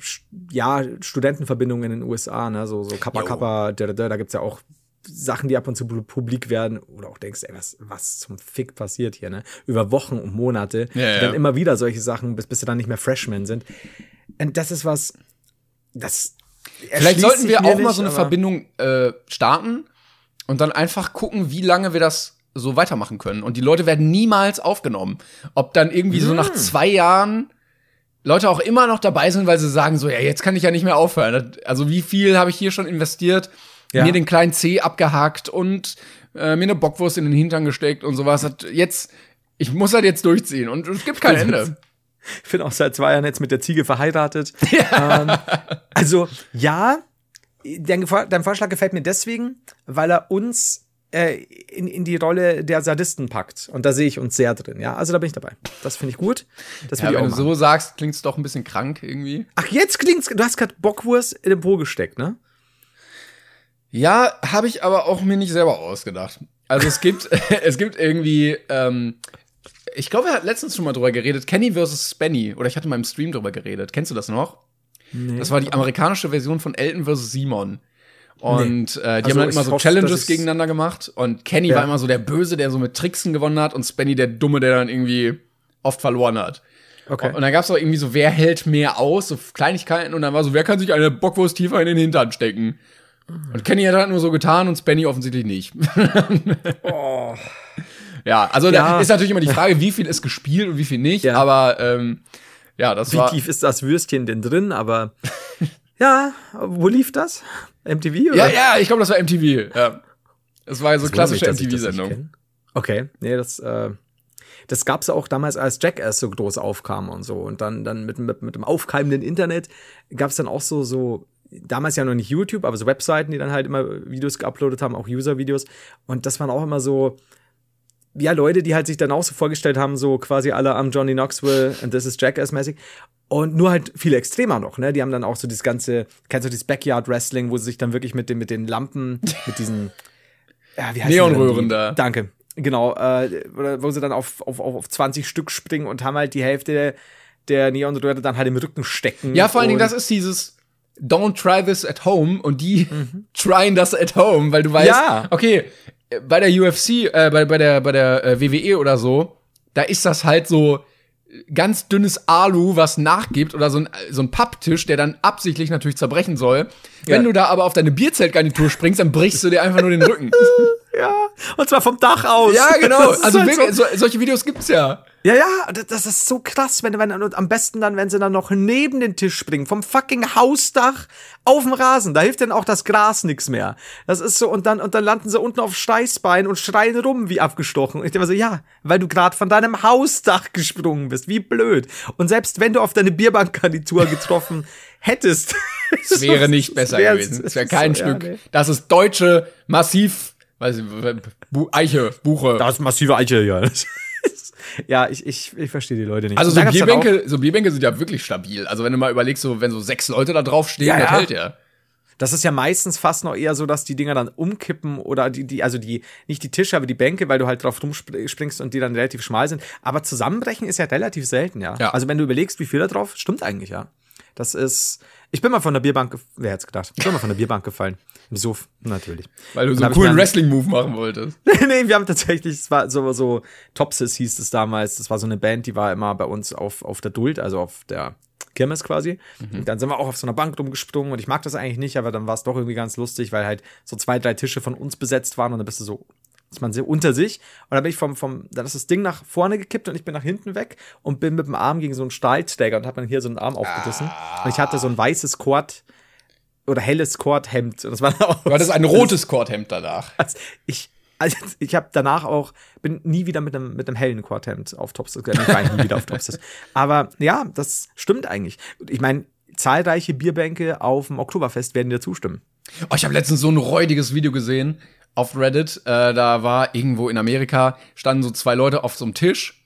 ja, Studentenverbindungen in den USA, ne, so, so Kappa jo. Kappa, da, da, da gibt's ja auch Sachen, die ab und zu publik werden, oder auch denkst, ey, was, was zum Fick passiert hier, ne? Über Wochen und Monate. Ja, ja. Dann immer wieder solche Sachen, bis, bis sie dann nicht mehr Freshmen sind. Und das ist was, das.
Vielleicht sollten wir auch mal so eine Verbindung äh, starten und dann einfach gucken, wie lange wir das so weitermachen können. Und die Leute werden niemals aufgenommen. Ob dann irgendwie hm. so nach hm. zwei Jahren Leute auch immer noch dabei sind, weil sie sagen so, ja, jetzt kann ich ja nicht mehr aufhören. Also wie viel habe ich hier schon investiert? ja. mir den kleinen C abgehakt und äh, mir eine Bockwurst in den Hintern gesteckt und sowas. Jetzt, ich muss halt jetzt durchziehen und es gibt kein <laughs> Ende.
Ich bin auch seit zwei Jahren jetzt mit der Ziege verheiratet. <laughs> Ja. Ähm, also ja, dein, dein Vorschlag gefällt mir deswegen, weil er uns äh, in, in die Rolle der Sadisten packt. Und da sehe ich uns sehr drin, ja. Also da bin ich dabei. Das finde ich gut. Das
ja, wenn du so sagst, klingt es doch ein bisschen krank irgendwie.
Ach, jetzt klingt's. Du hast gerade Bockwurst in den Po gesteckt, ne?
Ja, habe ich aber auch mir nicht selber ausgedacht. Also es gibt, <laughs> es gibt irgendwie, ähm, ich glaube, er hat letztens schon mal drüber geredet, Kenny vs. Spenny. Oder ich hatte mal im Stream drüber geredet. Kennst du das noch? Nee. Das war die amerikanische Version von Elton vs. Simon. Und nee. äh, die also haben dann immer so hoffe, Challenges gegeneinander gemacht. Und Kenny ja. war immer so der Böse, der so mit Tricksen gewonnen hat. Und Spenny der Dumme, der dann irgendwie oft verloren hat. Okay. Und, und dann gab's auch irgendwie so, wer hält mehr aus, so Kleinigkeiten. Und dann war so, wer kann sich eine Bockwurst tiefer in den Hintern stecken? Und Kenny hat halt nur so getan und Spenny offensichtlich nicht. <laughs> oh. Ja, also ja. da ist natürlich immer die Frage, wie viel ist gespielt und wie viel nicht. Ja. Aber ähm, ja, das
wie
war.
Wie tief ist das Würstchen denn drin? Aber <laughs> ja, wo lief das? MTV?
Oder? Ja, ja, ich glaube, das war MTV. Ja. Es war so klassische MTV-Sendung.
Okay, nee, das, äh, das gab's auch damals, als Jackass so groß aufkam und so. Und dann, dann mit, mit, mit dem aufkeimenden Internet gab's dann auch so, so damals ja noch nicht YouTube, aber so Webseiten, die dann halt immer Videos geuploadet haben, auch User-Videos. Und das waren auch immer so, ja, Leute, die halt sich dann auch so vorgestellt haben, so quasi alle am Johnny Knoxville and this is Jackass-mäßig. Und nur halt viel extremer noch, ne? Die haben dann auch so das ganze, kennst du dieses Backyard Wrestling, wo sie sich dann wirklich mit den, mit den Lampen, mit diesen, <laughs>
ja, wie heißt Neonröhren da.
Danke. Genau, äh, wo sie dann auf, auf, auf 20 Stück springen und haben halt die Hälfte der Neonröhre dann halt im Rücken stecken.
Ja, vor allen Dingen, das ist dieses, don't try this at home und die mhm. tryen das at home, weil du weißt, ja. okay, bei der UFC, äh, bei, bei der, bei der äh, WWE oder so, da ist das halt so ganz dünnes Alu, was nachgibt oder so ein, so ein Papptisch, der dann absichtlich natürlich zerbrechen soll. Ja. Wenn du da aber auf deine Bierzeltgarnitur springst, dann brichst du dir einfach nur den Rücken. <laughs>
ja, und zwar vom Dach aus.
Ja, genau. Also halt so. solche Videos gibt's ja.
Ja, ja, das ist so krass, wenn, wenn am besten dann, wenn sie dann noch neben den Tisch springen, vom fucking Hausdach auf dem Rasen, da hilft dann auch das Gras nix mehr. Das ist so und dann und dann landen sie unten auf Steißbein und schreien rum wie abgestochen. Und ich denke so, ja, weil du gerade von deinem Hausdach gesprungen bist, wie blöd. Und selbst wenn du auf deine Bierbankgarnitur getroffen <laughs> hättest,
es <laughs> wäre nicht <laughs> besser gewesen. Es wäre kein so, Stück. Ja, nee. Das ist deutsche massiv, weiß ich, Eiche, Buche.
Das ist massive Eiche, ja. <laughs> ja, ich, ich, ich verstehe die Leute nicht.
Also so Bierbänke, so Bierbänke sind ja wirklich stabil. Also wenn du mal überlegst, so wenn so sechs Leute da drauf stehen, ja, das ja. hält ja.
Das ist ja meistens fast noch eher so, dass die Dinger dann umkippen oder die, die, also die, nicht die Tische, aber die Bänke, weil du halt drauf rumspringst und die dann relativ schmal sind. Aber zusammenbrechen ist ja relativ selten, ja. ja. Also wenn du überlegst, wie viel da drauf, stimmt eigentlich, ja. Das ist, ich bin mal von der Bierbank, wer hätte gedacht? Ich bin mal von der Bierbank gefallen. Im Suff, natürlich.
Weil du so einen coolen Wrestling-Move machen wolltest. <laughs>
nee, wir haben tatsächlich, es war so, so Topsis hieß es damals. Das war so eine Band, die war immer bei uns auf, auf der Duld, also auf der Kirmes quasi. Mhm. Und dann sind wir auch auf so einer Bank rumgesprungen und ich mag das eigentlich nicht, aber dann war es doch irgendwie ganz lustig, weil halt so zwei, drei Tische von uns besetzt waren und dann bist du so ist man sehr unter sich. Und dann bin ich vom, vom, dann ist das Ding nach vorne gekippt und ich bin nach hinten weg und bin mit dem Arm gegen so einen Stahlträger und habe dann hier so einen Arm aufgerissen. Ah. Und ich hatte so ein weißes Kord oder helles Kordhemd. Das war
auch, du hattest ein <laughs> rotes Kordhemd danach.
Also ich, also ich habe danach auch, bin nie wieder mit einem, mit einem hellen Kordhemd auf Tops, ich war nie wieder auf Tops. <laughs> Aber ja, das stimmt eigentlich. Ich meine, zahlreiche Bierbänke auf dem Oktoberfest werden dir zustimmen.
Oh, ich habe letztens so ein räudiges Video gesehen auf Reddit. Äh, da war irgendwo in Amerika, standen so zwei Leute auf so einem Tisch.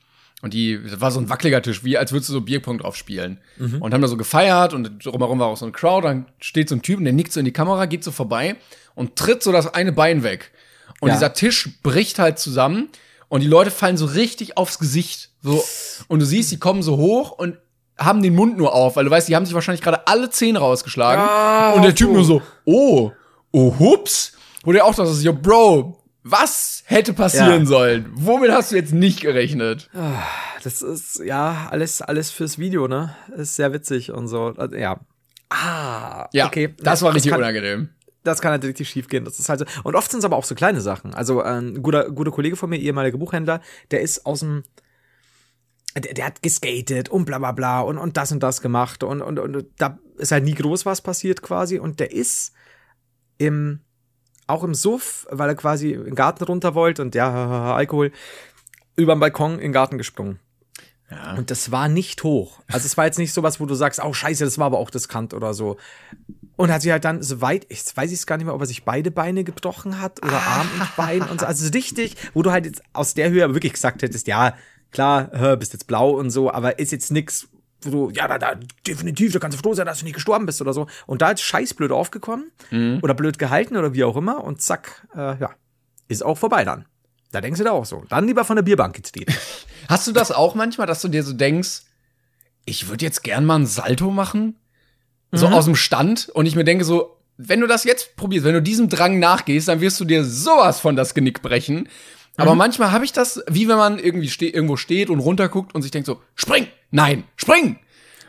Und die, das war so ein wackeliger Tisch, wie als würdest du so Bierpunkt drauf spielen. Mhm. Und haben da so gefeiert und drumherum war auch so ein Crowd. Dann steht so ein Typ und der nickt so in die Kamera, geht so vorbei und tritt so das eine Bein weg. Und ja. dieser Tisch bricht halt zusammen und die Leute fallen so richtig aufs Gesicht. So. Und du siehst, die kommen so hoch und haben den Mund nur auf, weil du weißt, die haben sich wahrscheinlich gerade alle Zähne rausgeschlagen. Ja, und der Typ nur so, oh, oh, hups. Wo du auch dachtest, yo, Bro, was hätte passieren ja. sollen? Womit hast du jetzt nicht gerechnet?
Ah, das ist, ja, alles, alles fürs Video, ne? Ist sehr witzig und so. Also, ja.
Ah, ja, okay. Das war richtig das kann, unangenehm.
Das kann halt richtig schief gehen. Das ist halt so. Und oft sind es aber auch so kleine Sachen. Also, ein guter, guter Kollege von mir, ehemaliger Buchhändler, der ist aus dem, der, der, hat geskatet und bla bla bla und, und das und das gemacht und, und, und da ist halt nie groß was passiert quasi und der ist im auch im Suff, weil er quasi in den Garten runter wollte und ja, Alkohol, über den Balkon in den Garten gesprungen. Ja. Und das war nicht hoch. Also es war jetzt nicht sowas, wo du sagst, oh scheiße, das war aber auch riskant oder so. Und hat sich halt dann so weit, ich weiß ich es gar nicht mehr, ob er sich beide Beine gebrochen hat oder ah. Arm und Bein und so. Also richtig, wo du halt jetzt aus der Höhe wirklich gesagt hättest, ja, klar, bist jetzt blau und so, aber ist jetzt nix, wo du, ja, da, da, definitiv, da kannst du froh sein, dass du nicht gestorben bist oder so. Und da ist scheiß blöd aufgekommen mhm. oder blöd gehalten oder wie auch immer und zack, äh, ja, ist auch vorbei dann. Da denkst du da auch so. Dann lieber von der Bierbank getreten. <laughs>
Hast du das auch manchmal, dass du dir so denkst, ich würde jetzt gern mal ein Salto machen? So mhm. aus dem Stand und ich mir denke so, wenn du das jetzt probierst, wenn du diesem Drang nachgehst, dann wirst du dir sowas von das Genick brechen. Aber mhm. manchmal habe ich das, wie wenn man irgendwie ste irgendwo steht und runterguckt und sich denkt so, spring, nein, spring.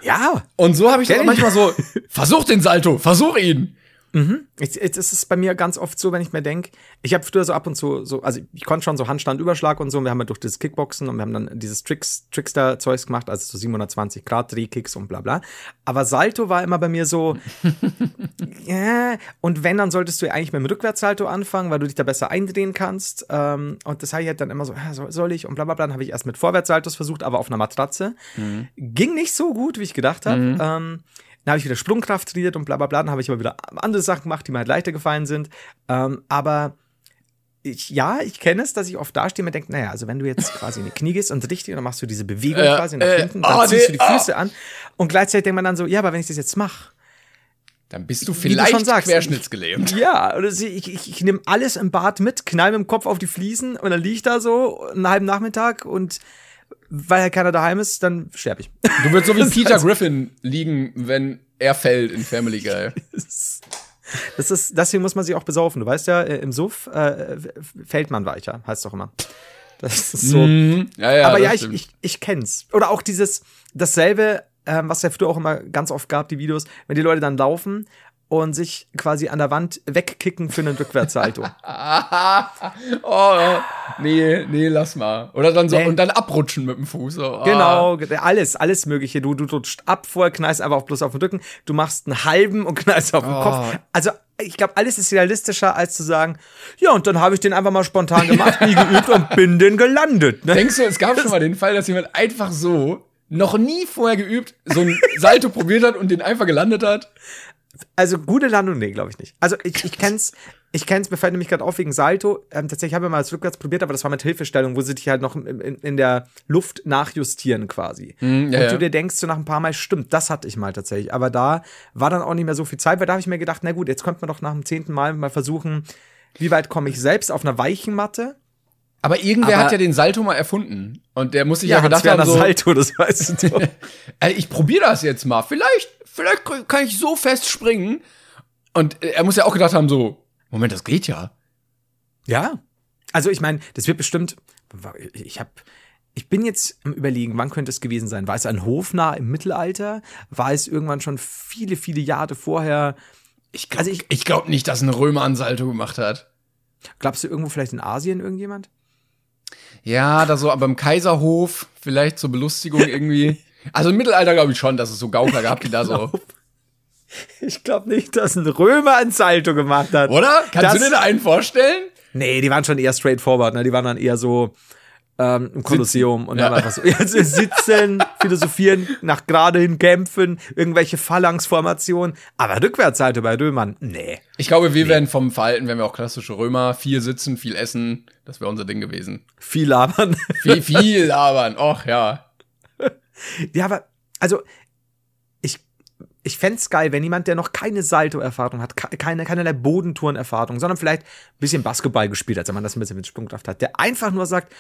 Ja.
Und so habe ich das manchmal so, versuch den Salto, versuch ihn.
Mhm. Jetzt, jetzt ist es bei mir ganz oft so, wenn ich mir denke, ich habe früher so ab und zu so, also ich konnte schon so Handstandüberschlag und so, und wir haben ja durch das Kickboxen und wir haben dann dieses Tricks, Trickster-Zeugs gemacht, also so 720 Grad Drehkicks und bla bla. Aber Salto war immer bei mir so, <laughs> ja, und wenn, dann solltest du ja eigentlich mit dem Rückwärtssalto anfangen, weil du dich da besser eindrehen kannst. Ähm, und das habe ich halt dann immer so, ja, soll ich und bla bla bla. Dann habe ich erst mit Vorwärtssaltos versucht, aber auf einer Matratze. Mhm. Ging nicht so gut, wie ich gedacht habe. Mhm. Ähm, dann habe ich wieder Sprungkraft trainiert und bla bla bla. Dann habe ich aber wieder andere Sachen gemacht, die mir halt leichter gefallen sind. Ähm, aber ich, ja, ich kenne es, dass ich oft dastehe und mir denke, naja, also wenn du jetzt quasi in die Knie gehst und richtig, dann machst du diese Bewegung äh, quasi nach äh, hinten, dann oh, ziehst nee, du die Füße oh. an und gleichzeitig denkt man dann so, ja, aber wenn ich das jetzt mache,
dann bist du vielleicht du sagst, querschnittsgelähmt.
Ja, oder ich, ich, ich, ich nehme alles im Bad mit, knall mit dem Kopf auf die Fliesen und dann liege ich da so einen halben Nachmittag und weil ja keiner daheim ist, dann sterbe ich.
Du würdest so wie <laughs> Peter Griffin liegen, wenn er fällt in Family Guy. <laughs>
Das ist, deswegen muss man sich auch besaufen. Du weißt ja, äh, im Suff äh, fällt man weicher, heißt doch immer. Das ist so. Mm, ja, ja, Aber ja, ich, ich, ich kenn's. Oder auch dieses, dasselbe, ähm, was ja früher auch immer ganz oft gab, die Videos, wenn die Leute dann laufen und sich quasi an der Wand wegkicken für einen Rückwärtssalto. <laughs>
oh, nee, nee, lass mal. Oder dann so nee. und dann abrutschen mit dem Fuß.
Oh. Genau, alles, alles mögliche. Du, du rutscht ab, vorher knallst einfach bloß auf den Rücken. Du machst einen halben und knallst auf den oh. Kopf. Also ich glaube, alles ist realistischer, als zu sagen, ja, und dann habe ich den einfach mal spontan gemacht, nie geübt und bin den gelandet.
Ne? Denkst du, es gab schon mal den Fall, dass jemand einfach so noch nie vorher geübt, so ein Salto probiert hat und den einfach gelandet hat?
Also gute Landung, nee, glaube ich nicht. Also ich, ich kenn's, ich kenn's, mir fällt nämlich gerade auf wegen Salto. Ähm, tatsächlich habe ich mal das rückwärts probiert, aber das war mit Hilfestellung, wo sie dich halt noch in, in, in der Luft nachjustieren quasi. Mm, ja, und du dir denkst so nach ein paar Mal, stimmt, das hatte ich mal tatsächlich. Aber da war dann auch nicht mehr so viel Zeit, weil da habe ich mir gedacht, na gut, jetzt könnte man doch nach dem zehnten Mal mal versuchen, wie weit komme ich selbst auf einer weichen Matte
aber irgendwer aber hat ja den Salto mal erfunden. Und der muss sich ja, ja gedacht haben,
so, Salto, das weißt du <laughs> doch.
ich probiere das jetzt mal. Vielleicht, vielleicht kann ich so fest springen. Und er muss ja auch gedacht haben, so, Moment, das geht ja.
Ja. Also ich meine, das wird bestimmt, ich habe ich bin jetzt am überlegen, wann könnte es gewesen sein? War es ein Hofnarr im Mittelalter? War es irgendwann schon viele, viele Jahre vorher?
Ich glaube also ich, ich glaub nicht, dass ein Römer ein Salto gemacht hat.
Glaubst du irgendwo vielleicht in Asien irgendjemand?
Ja, da so beim Kaiserhof, vielleicht zur Belustigung irgendwie. <laughs> Also im Mittelalter glaube ich schon, dass es so Gaukler gab, die da so.
Ich glaube nicht, dass ein Römer ein Salto gemacht hat.
Oder? Kannst das, du dir da einen vorstellen?
Nee, die waren schon eher straightforward, ne? Die waren dann eher so, ähm, im Kolosseum und ja. dann einfach so <laughs> ja, sitzen, philosophieren, nach gerade hin kämpfen, irgendwelche Phalanxformationen, aber Rückwärtsseite bei Römern, nee.
Ich glaube, wir nee. wären vom Verhalten, wenn wir auch klassische Römer, viel sitzen, viel essen, das wäre unser Ding gewesen.
Viel labern.
Viel, <laughs> viel labern, och ja.
Ja, aber, also, ich, ich fände geil, wenn jemand, der noch keine Salto-Erfahrung hat, keine, keinerlei Bodentouren-Erfahrung, sondern vielleicht ein bisschen Basketball gespielt hat, wenn man das ein bisschen mit Sprungkraft hat, der einfach nur sagt,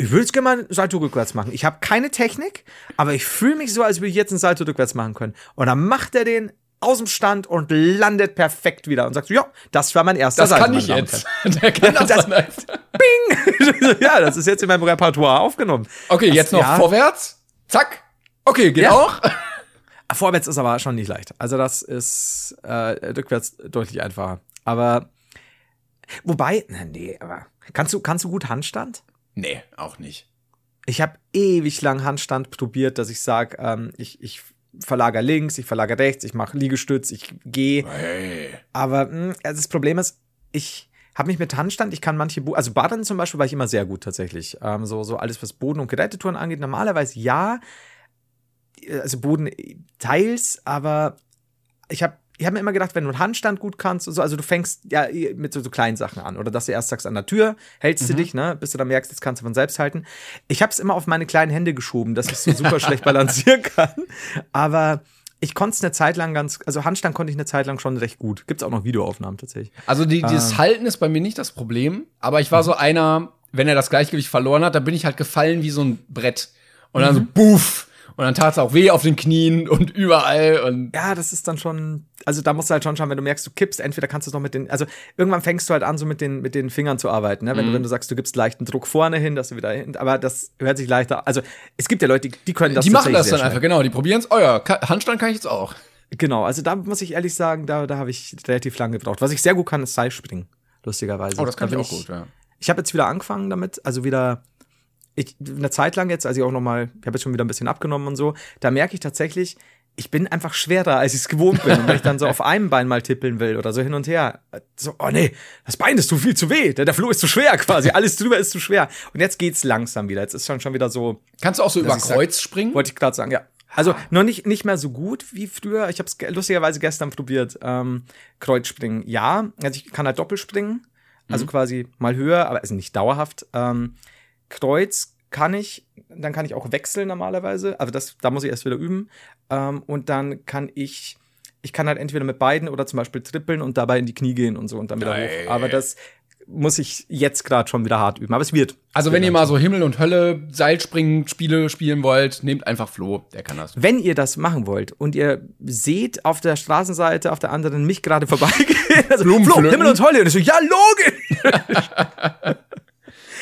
ich würde es gerne mal Salto rückwärts machen. Ich habe keine Technik, aber ich fühle mich so, als würde ich jetzt einen Salto rückwärts machen können. Und dann macht er den aus dem Stand und landet perfekt wieder und sagt, ja, das war mein erster
das Salto. Das kann ich jetzt. <laughs> Der kann das, das
Bing! <laughs> ja, das ist jetzt in meinem Repertoire aufgenommen.
Okay,
das,
jetzt noch ja. vorwärts. Zack. Okay, geht ja. auch. <laughs>
Vorwärts ist aber schon nicht leicht. Also das ist äh, rückwärts deutlich einfacher. Aber wobei, nee, aber kannst du kannst du gut Handstand?
Nee, auch nicht.
Ich habe ewig lang Handstand probiert, dass ich sage, ähm, ich, ich verlagere links, ich verlagere rechts, ich mache Liegestütz, ich gehe. Hey. Aber mh, hm, also das Problem ist, ich habe mich mit Handstand, ich kann manche, Bo also Baden zum Beispiel war ich immer sehr gut tatsächlich. Ähm, so, so alles, was Boden- und Gerätetouren angeht, normalerweise ja. Also Boden teils, aber ich habe ich habe mir immer gedacht, wenn du einen Handstand gut kannst, so, also du fängst ja mit so, so kleinen Sachen an oder dass du erst sagst an der Tür, hältst mhm. du dich, ne, bis du dann merkst, jetzt kannst du von selbst halten. Ich habe es immer auf meine kleinen Hände geschoben, dass ich so super schlecht balancieren <laughs> kann, aber ich konnte es eine Zeit lang ganz, also Handstand konnte ich eine Zeit lang schon recht gut. Gibt es auch noch Videoaufnahmen tatsächlich.
Also die, dieses ähm. Halten ist bei mir nicht das Problem, aber ich war so einer, wenn er das Gleichgewicht verloren hat, dann bin ich halt gefallen wie so ein Brett. Und dann mhm. so, buff, und dann tat es auch weh auf den Knien und überall. Und
ja, das ist dann schon, also da musst du halt schon schauen, wenn du merkst, du kippst, entweder kannst du es noch mit den, also irgendwann fängst du halt an, so mit den, mit den Fingern zu arbeiten, ne? Wenn, mhm. du, wenn du sagst, du gibst leichten Druck vorne hin, dass du wieder hin, aber das hört sich leichter, also es gibt ja Leute, die, die können das
Die machen das dann einfach, genau, die probieren es, oh ja, Handstand kann ich jetzt auch.
Genau, also da muss ich ehrlich sagen, da, da habe ich relativ lange gebraucht. Was ich sehr gut kann, ist Seilspringen, lustigerweise.
Oh, das kann da ich auch gut, ja.
Ich habe jetzt wieder angefangen damit, also wieder ich, eine Zeit lang jetzt, als ich auch noch mal, ich habe jetzt schon wieder ein bisschen abgenommen und so, da merke ich tatsächlich, ich bin einfach schwerer, als ich es gewohnt bin. Und wenn ich dann so auf einem Bein mal tippeln will oder so hin und her, so, oh nee, das Bein ist zu viel zu weh, der, der Floh ist zu schwer quasi, alles drüber ist zu schwer. Und jetzt geht's langsam wieder. Jetzt ist schon schon wieder so.
Kannst du auch so über Kreuz sag, springen?
Wollte ich gerade sagen, ja. Also noch nicht, nicht mehr so gut wie früher. Ich habe es lustigerweise gestern probiert. Ähm, Kreuzspringen, ja. Also ich kann halt Doppelspringen. Also mhm. quasi mal höher, aber also nicht dauerhaft. Ähm, Kreuz kann ich, dann kann ich auch wechseln normalerweise. Also das, da muss ich erst wieder üben. Ähm, und dann kann ich, ich kann halt entweder mit beiden oder zum Beispiel trippeln und dabei in die Knie gehen und so und dann wieder Nein. hoch. Aber das muss ich jetzt gerade schon wieder hart üben. Aber es wird.
Also wenn ihr mal so Himmel und Hölle Seilspringen Spiele spielen wollt, nehmt einfach Flo, der kann das.
Wenn ihr das machen wollt und ihr seht auf der Straßenseite auf der anderen mich gerade vorbeigehen, <laughs> also Flo, Himmel und Hölle und ich so, ja logisch. <laughs>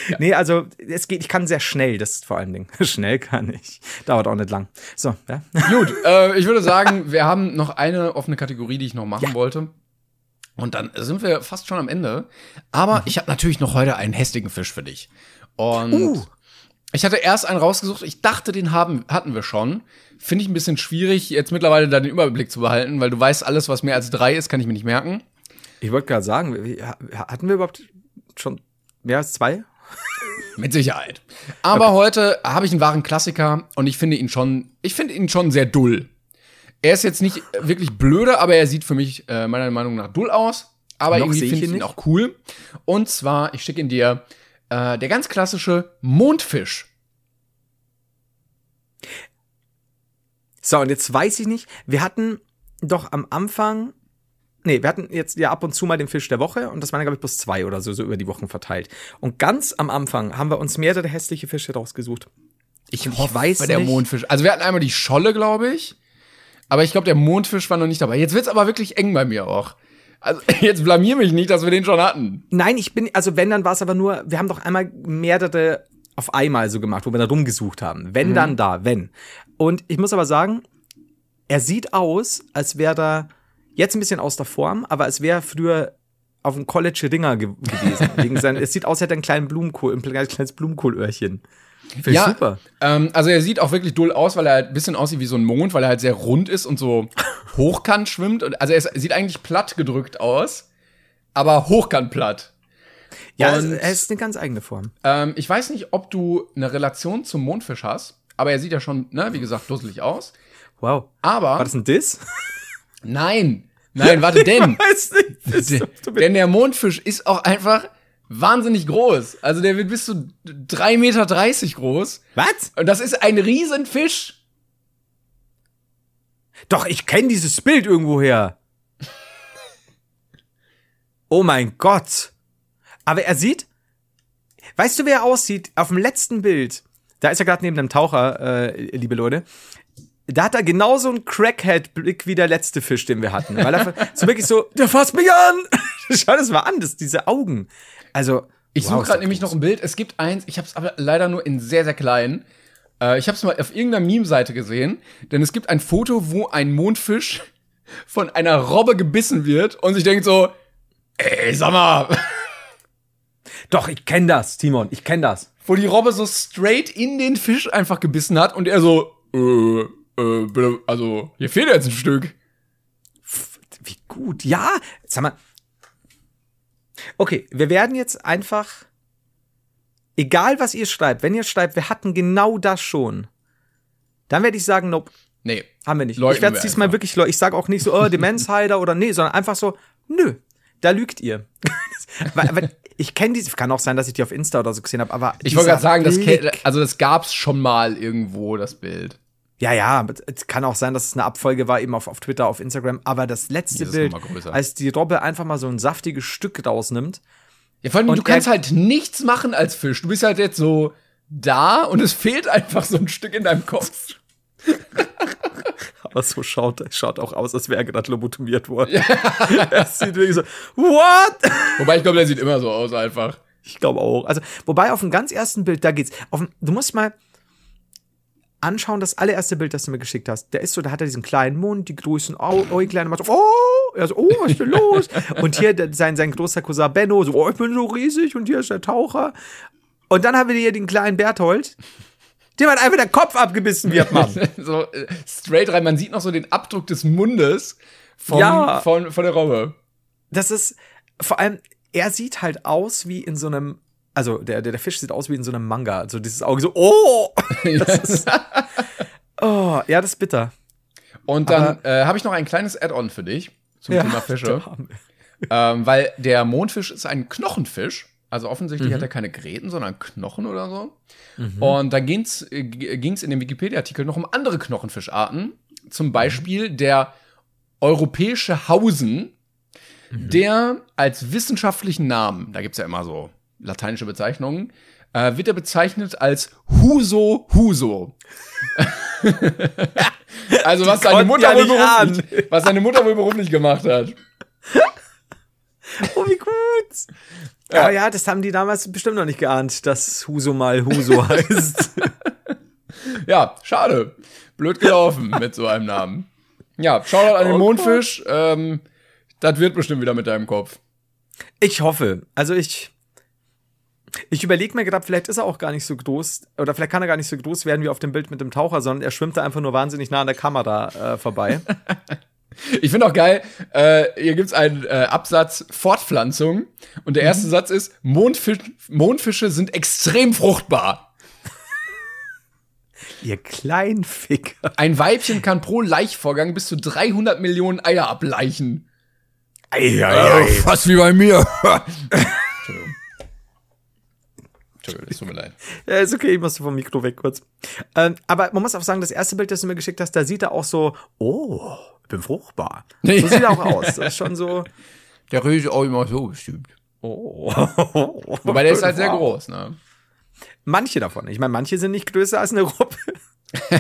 <laughs> nee, also es geht, ich kann sehr schnell, das ist vor allen Dingen. <laughs> Schnell kann ich. Dauert auch nicht lang. So, ja. <laughs>
Gut, äh, ich würde sagen, wir haben noch eine offene Kategorie, die ich noch machen ja. wollte. Und dann sind wir fast schon am Ende. Aber mhm. ich habe natürlich noch heute einen hässlichen Fisch für dich. Und uh. ich hatte erst einen rausgesucht. Ich dachte, den haben, hatten wir schon. Finde ich ein bisschen schwierig, jetzt mittlerweile da den Überblick zu behalten, weil du weißt, alles, was mehr als drei ist, kann ich mir nicht merken.
Ich wollte gerade sagen, hatten wir überhaupt schon mehr als zwei?
Mit Sicherheit. Aber okay. heute habe ich einen wahren Klassiker und ich finde ihn schon, ich finde ihn schon sehr dull. Er ist jetzt nicht wirklich blöde, aber er sieht für mich äh, meiner Meinung nach dull aus. Aber Noch irgendwie finde ich ihn auch cool. Und zwar, ich schicke ihn dir, äh, der ganz klassische Mondfisch.
So, und jetzt weiß ich nicht, wir hatten doch am Anfang Nee, wir hatten jetzt ja ab und zu mal den Fisch der Woche und das waren, glaube ich, bloß zwei oder so, so über die Wochen verteilt. Und ganz am Anfang haben wir uns mehrere hässliche Fische rausgesucht.
Ich, ich weiß nicht. der Mondfisch. Also wir hatten einmal die Scholle, glaube ich. Aber ich glaube, der Mondfisch war noch nicht dabei. Jetzt wird's aber wirklich eng bei mir auch. Also <laughs> jetzt blamier mich nicht, dass wir den schon hatten.
Nein, ich bin, also wenn, dann war es aber nur, wir haben doch einmal mehrere auf einmal so gemacht, wo wir da rumgesucht haben. Wenn, mhm. dann da, wenn. Und ich muss aber sagen, er sieht aus, als wäre da Jetzt ein bisschen aus der Form, aber es wäre früher auf dem College Ringer ge gewesen. <laughs> Wegen sein, es sieht aus, als hätte er einen kleinen Blumenkohl, ein kleines Blumenkohlöhrchen.
Finde ja, super. Ähm, also er sieht auch wirklich dull aus, weil er halt ein bisschen aussieht wie so ein Mond, weil er halt sehr rund ist und so <laughs> hochkant schwimmt. Und, also er ist, sieht eigentlich platt gedrückt aus, aber hochkant platt.
Ja, und, er ist eine ganz eigene Form.
Ähm, ich weiß nicht, ob du eine Relation zum Mondfisch hast, aber er sieht ja schon, ne, wie gesagt, dusselig aus.
Wow.
Aber.
War das ein Diss? <laughs>
Nein, nein, warte, <laughs> denn. denn der Mondfisch ist auch einfach wahnsinnig groß. Also der wird bis zu 3,30 Meter groß.
Was?
Und das ist ein Riesenfisch.
Doch, ich kenne dieses Bild irgendwoher. oh mein Gott. Aber er sieht. Weißt du, wer er aussieht? Auf dem letzten Bild. Da ist er gerade neben dem Taucher, äh, liebe Leute da hat er genauso einen Crackhead-Blick wie der letzte Fisch, den wir hatten. Weil er so wirklich so, der fasst mich an! <laughs> Schau das mal an, das, diese Augen. Also.
Ich wow, suche gerade nämlich noch ein Bild. Es gibt eins, ich habe es aber leider nur in sehr, sehr klein. Äh, ich habe es mal auf irgendeiner Meme-Seite gesehen, denn es gibt ein Foto, wo ein Mondfisch von einer Robbe gebissen wird und sich denkt so, ey, sag mal. <laughs>
Doch, ich kenne das, Timon, ich kenne das.
Wo die Robbe so straight in den Fisch einfach gebissen hat und er so, äh, äh, bitte, also, hier fehlt jetzt ein Stück.
Wie gut, ja. Sag mal. Okay, wir werden jetzt einfach, egal was ihr schreibt, wenn ihr schreibt, wir hatten genau das schon, dann werde ich sagen, nope.
Nee.
Haben wir nicht. ich werde es diesmal einfach. wirklich, ich sage auch nicht so, oh, Demenzheider oder nee, sondern einfach so, nö, da lügt ihr. <laughs> weil, weil, ich kenne diese, kann auch sein, dass ich die auf Insta oder so gesehen habe, aber.
Ich wollte gerade sagen, das, also das gab's schon mal irgendwo, das Bild.
Ja, ja, es kann auch sein, dass es eine Abfolge war, eben auf, auf Twitter, auf Instagram, aber das letzte Bild, als die Robbe einfach mal so ein saftiges Stück rausnimmt.
Ja, vor allem, du kannst halt nichts machen als Fisch. Du bist halt jetzt so da und es fehlt einfach so ein Stück in deinem Kopf. <laughs>
aber so schaut, schaut auch aus, als wäre er gerade lobotomiert worden. Ja. <laughs> er sieht wirklich so, what?
Wobei ich glaube, der sieht immer so aus einfach.
Ich glaube auch. Also, wobei auf dem ganz ersten Bild, da geht's. Auf, du musst mal, anschauen, das allererste Bild, das du mir geschickt hast. Der ist so, da hat er diesen kleinen Mund, die großen Äuglein, macht so, oh, er so, oh, was ist denn los? <laughs> und hier sein, sein großer Cousin Benno, so, oh, ich bin so riesig und hier ist der Taucher. Und dann haben wir hier den kleinen Berthold. Dem hat einfach der Kopf abgebissen wird, Mann. <laughs>
so äh, straight rein. Man sieht noch so den Abdruck des Mundes vom, ja. von, von der Robbe.
Das ist, vor allem, er sieht halt aus wie in so einem also der, der, der Fisch sieht aus wie in so einem Manga. Also dieses Auge so, oh! <laughs> Das ist, oh, ja, das ist bitter.
Und dann äh, habe ich noch ein kleines Add-on für dich zum ja, Thema <laughs> Fische. ähm, weil der Mondfisch ist ein Knochenfisch. Also offensichtlich mhm. hat er keine Gräten, sondern Knochen oder so. Mhm. Und da ging es äh, in dem Wikipedia-Artikel noch um andere Knochenfischarten. Zum Beispiel der europäische Hausen, mhm. der als wissenschaftlichen Namen, da gibt es ja immer so lateinische Bezeichnungen, äh, wird er bezeichnet als Huso Huso. <laughs> also was seine, Mutter ja wohl beruflich, was seine Mutter wohl beruflich gemacht hat.
Oh, wie gut. Ja. Aber ja, das haben die damals bestimmt noch nicht geahnt, dass Huso mal Huso <laughs> heißt.
ja, schade. Blöd gelaufen mit so einem Namen. Ja, Shoutout an den oh Mondfisch. Ähm, das wird bestimmt wieder mit deinem Kopf.
Ich hoffe. Also ich ich überlege mir gerade, vielleicht ist er auch gar nicht so groß, oder vielleicht kann er gar nicht so groß werden wie auf dem Bild mit dem Taucher, sondern er schwimmt da einfach nur wahnsinnig nah an der Kamera äh, vorbei. <laughs>
Ich finde auch geil, äh, hier gibt's einen äh, Absatz Fortpflanzung und der erste mhm. Satz ist, Mondfisch, Mondfische sind extrem fruchtbar. <laughs>
Ihr kleinen Ficker.
Ein Weibchen kann pro Laichvorgang bis zu 300 Millionen Eier ableichen.
Ei, ei, ei. Äh,
fast wie bei mir. <laughs> Entschuldigung. Es tut mir leid. <laughs>
Ja, ist okay, ich muss vom Mikro weg kurz. Ähm, aber man muss auch sagen, das erste Bild, das du mir geschickt hast, da sieht er auch so, oh, ich bin fruchtbar. <laughs> So sieht er auch aus. Das ist schon so.
Der Röse auch immer so bestimmt. Oh. Wobei der ist halt sehr groß, ne?
Manche davon. Ich meine, manche sind nicht größer als eine Robbe. <laughs>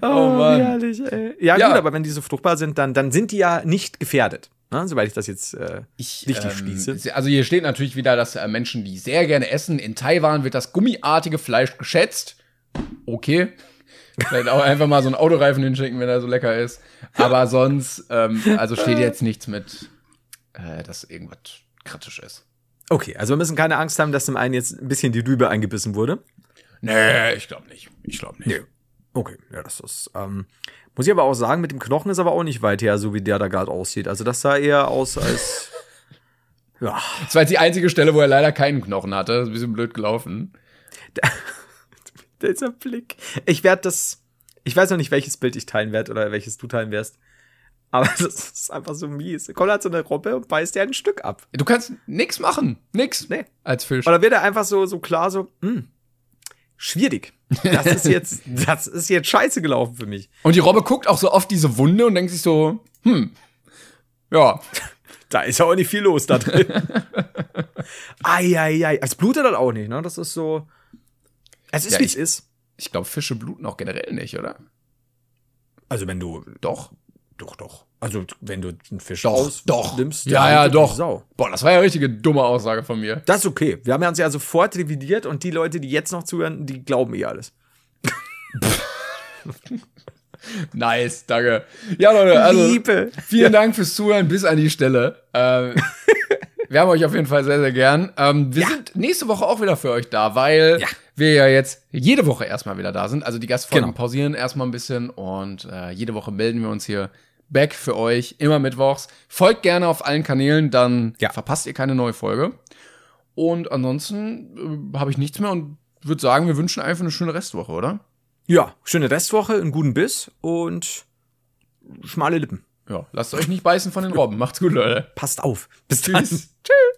oh, oh Mann. Herrlich, ey. Ja, ja, gut, aber wenn die so fruchtbar sind, dann, dann sind die ja nicht gefährdet. Ne, soweit ich das jetzt äh, ich, richtig ähm, schließe.
Also hier steht natürlich wieder, dass äh, Menschen, die sehr gerne essen, in Taiwan wird das gummiartige Fleisch geschätzt. Okay. Vielleicht auch einfach mal so einen Autoreifen hinschicken, wenn er so lecker ist. Aber sonst, ähm, also steht jetzt nichts mit, äh, dass irgendwas kritisch ist.
Okay, also wir müssen keine Angst haben, dass dem einen jetzt ein bisschen die Rübe eingebissen wurde.
Nee, ich glaube nicht. Ich glaube nicht. Nee.
Okay, ja, das ist. Ähm, muss ich aber auch sagen, mit dem Knochen ist aber auch nicht weit her, so wie der da gerade aussieht. Also das sah eher aus als. <laughs>
ja. Das war jetzt die einzige Stelle, wo er leider keinen Knochen hatte. Das ist ein bisschen blöd gelaufen. <laughs>
Dieser Blick. Ich werde das. Ich weiß noch nicht, welches Bild ich teilen werde oder welches du teilen wirst. Aber <laughs> das ist einfach so mies. Koll hat so eine Robbe und beißt dir ein Stück ab.
Du kannst nix machen. Nix. Nee. Als Fisch.
Oder wird er einfach so, so klar so, hm, schwierig. Das ist jetzt, <laughs> das ist jetzt scheiße gelaufen für mich.
Und die Robbe guckt auch so oft diese Wunde und denkt sich so, hm, ja. <laughs>
Da ist ja auch nicht viel los da drin. <laughs> Eieiei. Es blutet dann auch nicht, ne? Das ist so. Es ist, ja, wie es ist.
Ich glaube, Fische bluten auch generell nicht, oder?
Also, wenn du.
Doch.
Doch, doch. Also, wenn du einen Fisch
doch, doch. nimmst, ja, ja, doch.
Sau.
Boah, das war ja eine richtige dumme Aussage von mir.
Das ist okay. Wir haben ja uns ja sofort revidiert und die Leute, die jetzt noch zuhören, die glauben eh alles. <laughs>
nice, danke. Ja, Leute, also Liebe. vielen. Dank fürs Zuhören bis an die Stelle. Ähm, <laughs> wir haben euch auf jeden Fall sehr, sehr gern. Ähm, wir ja. sind nächste Woche auch wieder für euch da, weil ja. wir ja jetzt jede Woche erstmal wieder da sind. Also die Gastfolgen genau. pausieren erstmal ein bisschen und äh, jede Woche melden wir uns hier back für euch, immer mittwochs. Folgt gerne auf allen Kanälen, dann ja. verpasst ihr keine neue Folge. Und ansonsten äh, habe ich nichts mehr und würde sagen, wir wünschen einfach eine schöne Restwoche, oder?
Ja, schöne Restwoche, einen guten Biss und schmale Lippen.
Ja, lasst euch nicht beißen von den Robben. Macht's gut, Leute.
Passt auf. Bis dann. Tschüss. Tschüss.